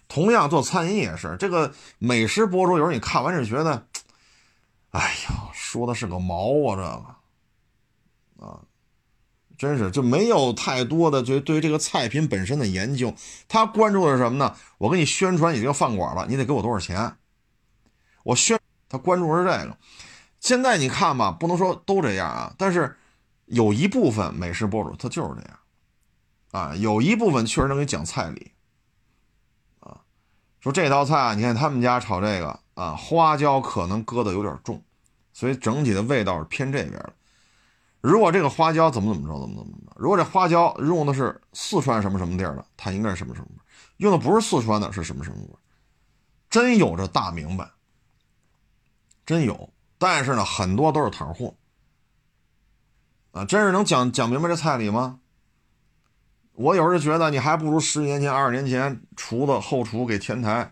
同样做餐饮也是，这个美食博主有时候你看完是觉得，哎呀，说的是个毛啊，这个，真是就没有太多的对对这个菜品本身的研究。他关注的是什么呢？我给你宣传你这个饭馆了，你得给我多少钱？我宣他关注的是这个。现在你看吧，不能说都这样啊，但是有一部分美食博主他就是这样，啊，有一部分确实能给你讲菜理啊。说这道菜啊，你看他们家炒这个啊，花椒可能搁的有点重，所以整体的味道是偏这边的。如果这个花椒怎么怎么着，怎么怎么着？如果这花椒用的是四川什么什么地儿的，它应该是什么什么味用的不是四川的，是什么什么味真有这大明白，真有。但是呢，很多都是摊货啊，真是能讲讲明白这菜理吗？我有时候觉得，你还不如十几年前、二十年前厨子、后厨给前台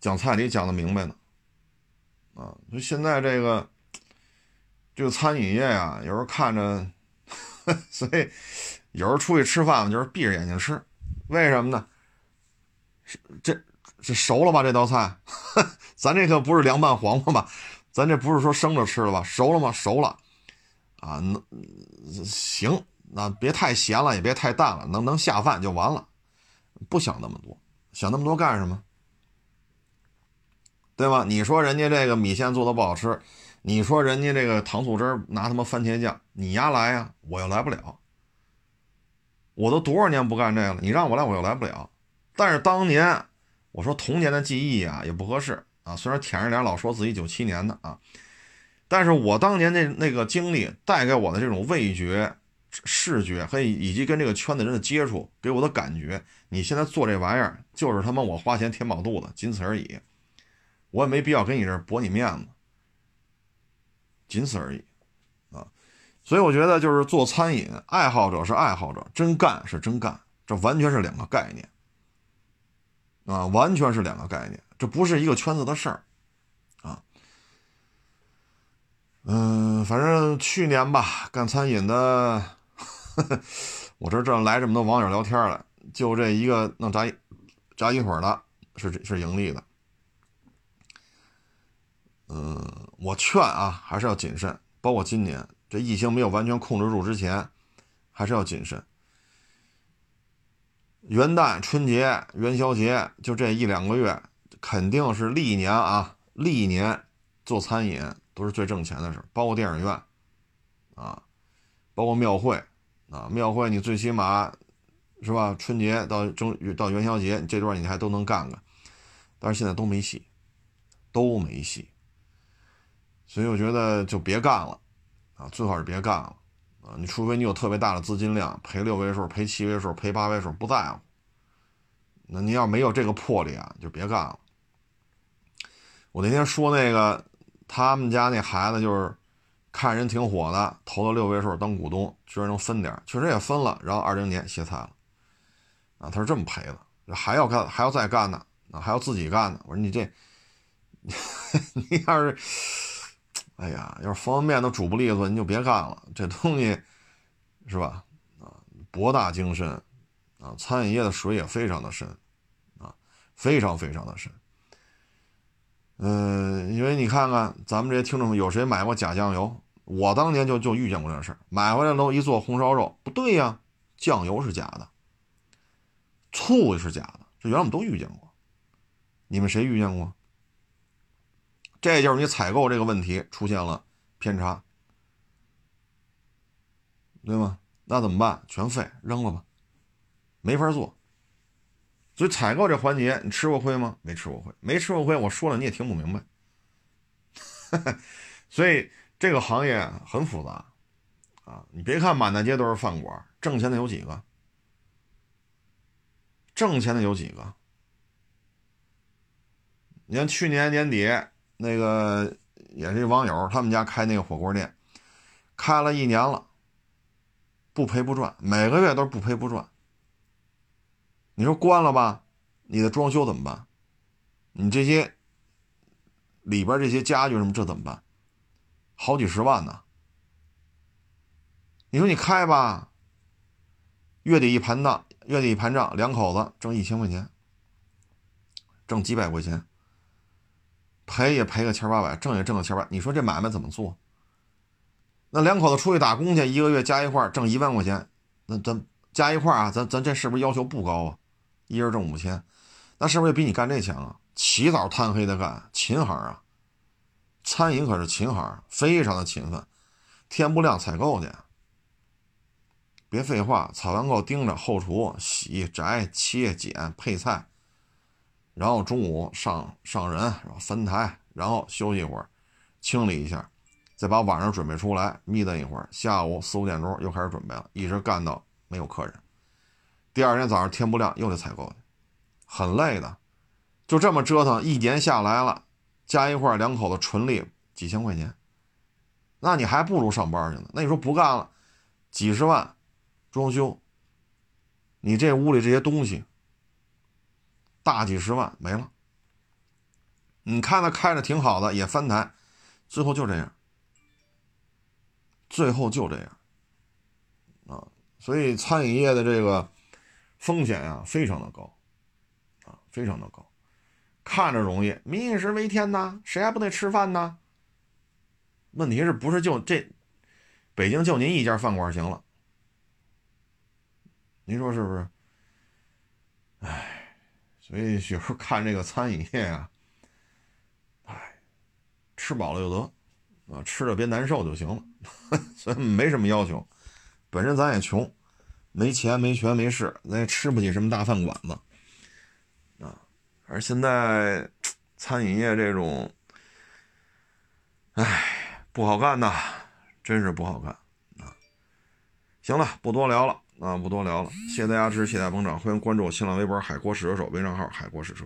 讲菜理讲的明白呢。啊，就现在这个这个餐饮业呀，有时候看着，所以有时候出去吃饭嘛，就是闭着眼睛吃。为什么呢？是这这熟了吧？这道菜，咱这可不是凉拌黄瓜吧？咱这不是说生着吃了吧？熟了吗？熟了。啊，能行。那别太咸了，也别太淡了，能能下饭就完了，不想那么多，想那么多干什么？对吧？你说人家这个米线做的不好吃，你说人家这个糖醋汁拿他妈番茄酱，你丫来呀，我又来不了。我都多少年不干这个了，你让我来我又来不了。但是当年我说童年的记忆啊也不合适啊，虽然舔着脸老说自己九七年的啊，但是我当年那那个经历带给我的这种味觉。视觉和以及跟这个圈子人的接触给我的感觉，你现在做这玩意儿就是他妈我花钱填饱肚子，仅此而已。我也没必要跟你这驳你面子，仅此而已啊。所以我觉得就是做餐饮，爱好者是爱好者，真干是真干，这完全是两个概念啊，完全是两个概念，这不是一个圈子的事儿啊。嗯，反正去年吧，干餐饮的。我这正来这么多网友聊天了，就这一个弄炸炸鸡腿的，是是盈利的。嗯，我劝啊，还是要谨慎，包括今年这疫情没有完全控制住之前，还是要谨慎。元旦、春节、元宵节，就这一两个月，肯定是历年啊，历年做餐饮都是最挣钱的事包括电影院啊，包括庙会。啊，庙会你最起码，是吧？春节到正到元宵节这段你还都能干干，但是现在都没戏，都没戏，所以我觉得就别干了，啊，最好是别干了，啊，你除非你有特别大的资金量，赔六位数、赔七位数、赔八位数不在乎，那你要没有这个魄力啊，就别干了。我那天说那个他们家那孩子就是。看人挺火的，投了六位数当股东，居然能分点，确实也分了。然后二零年歇菜了，啊，他是这么赔的，还要干，还要再干呢，啊，还要自己干呢。我说你这，你要是，哎呀，要是方便面都煮不利索，你就别干了。这东西是吧？啊，博大精深，啊，餐饮业的水也非常的深，啊，非常非常的深。嗯，因为你看看咱们这些听众，有谁买过假酱油？我当年就就遇见过这事儿，买回来都一做红烧肉，不对呀，酱油是假的，醋是假的，这原来我们都遇见过。你们谁遇见过？这就是你采购这个问题出现了偏差，对吗？那怎么办？全废，扔了吧，没法做。所以采购这环节，你吃过亏吗？没吃过亏，没吃过亏。我说了你也听不明白。所以这个行业很复杂啊！你别看满大街都是饭馆，挣钱的有几个？挣钱的有几个？你看去年年底那个也是网友，他们家开那个火锅店，开了一年了，不赔不赚，每个月都不赔不赚。你说关了吧，你的装修怎么办？你这些里边这些家具什么，这怎么办？好几十万呢。你说你开吧，月底一盘账，月底一盘账，两口子挣一千块钱，挣几百块钱，赔也赔个千八百，挣也挣个千八。你说这买卖怎么做？那两口子出去打工去，一个月加一块挣一万块钱，那咱加一块啊，咱咱这是不是要求不高啊？一人挣五千，那是不是比你干这强啊？起早贪黑的干，勤行啊！餐饮可是勤行，非常的勤奋，天不亮采购去。别废话，采完购盯着后厨洗、摘、切、剪、配菜，然后中午上上人，然后分台，然后休息一会儿，清理一下，再把晚上准备出来，眯瞪一会儿，下午四五点钟又开始准备了，一直干到没有客人。第二天早上天不亮又得采购去，很累的，就这么折腾一年下来了，加一块两口子纯利几千块钱，那你还不如上班去呢。那你说不干了，几十万装修，你这屋里这些东西大几十万没了。你看他开着挺好的，也翻台，最后就这样，最后就这样啊！所以餐饮业的这个。风险呀，非常的高，啊，非常的高，看着容易，民以食为天呐，谁还不得吃饭呢？问题是不是就这，北京就您一家饭馆行了？您说是不是？哎，所以有时候看这个餐饮业啊，哎，吃饱了就得，啊，吃了别难受就行了，所以没什么要求，本身咱也穷。没钱没权没势，咱也吃不起什么大饭馆子，啊！而现在 餐饮业这种，哎，不好干呐，真是不好干啊！行了，不多聊了啊，不多聊了，谢谢大家支持，谢谢大家捧场，欢迎关注我新浪微博“海阔试车手”微账号“海阔试车”。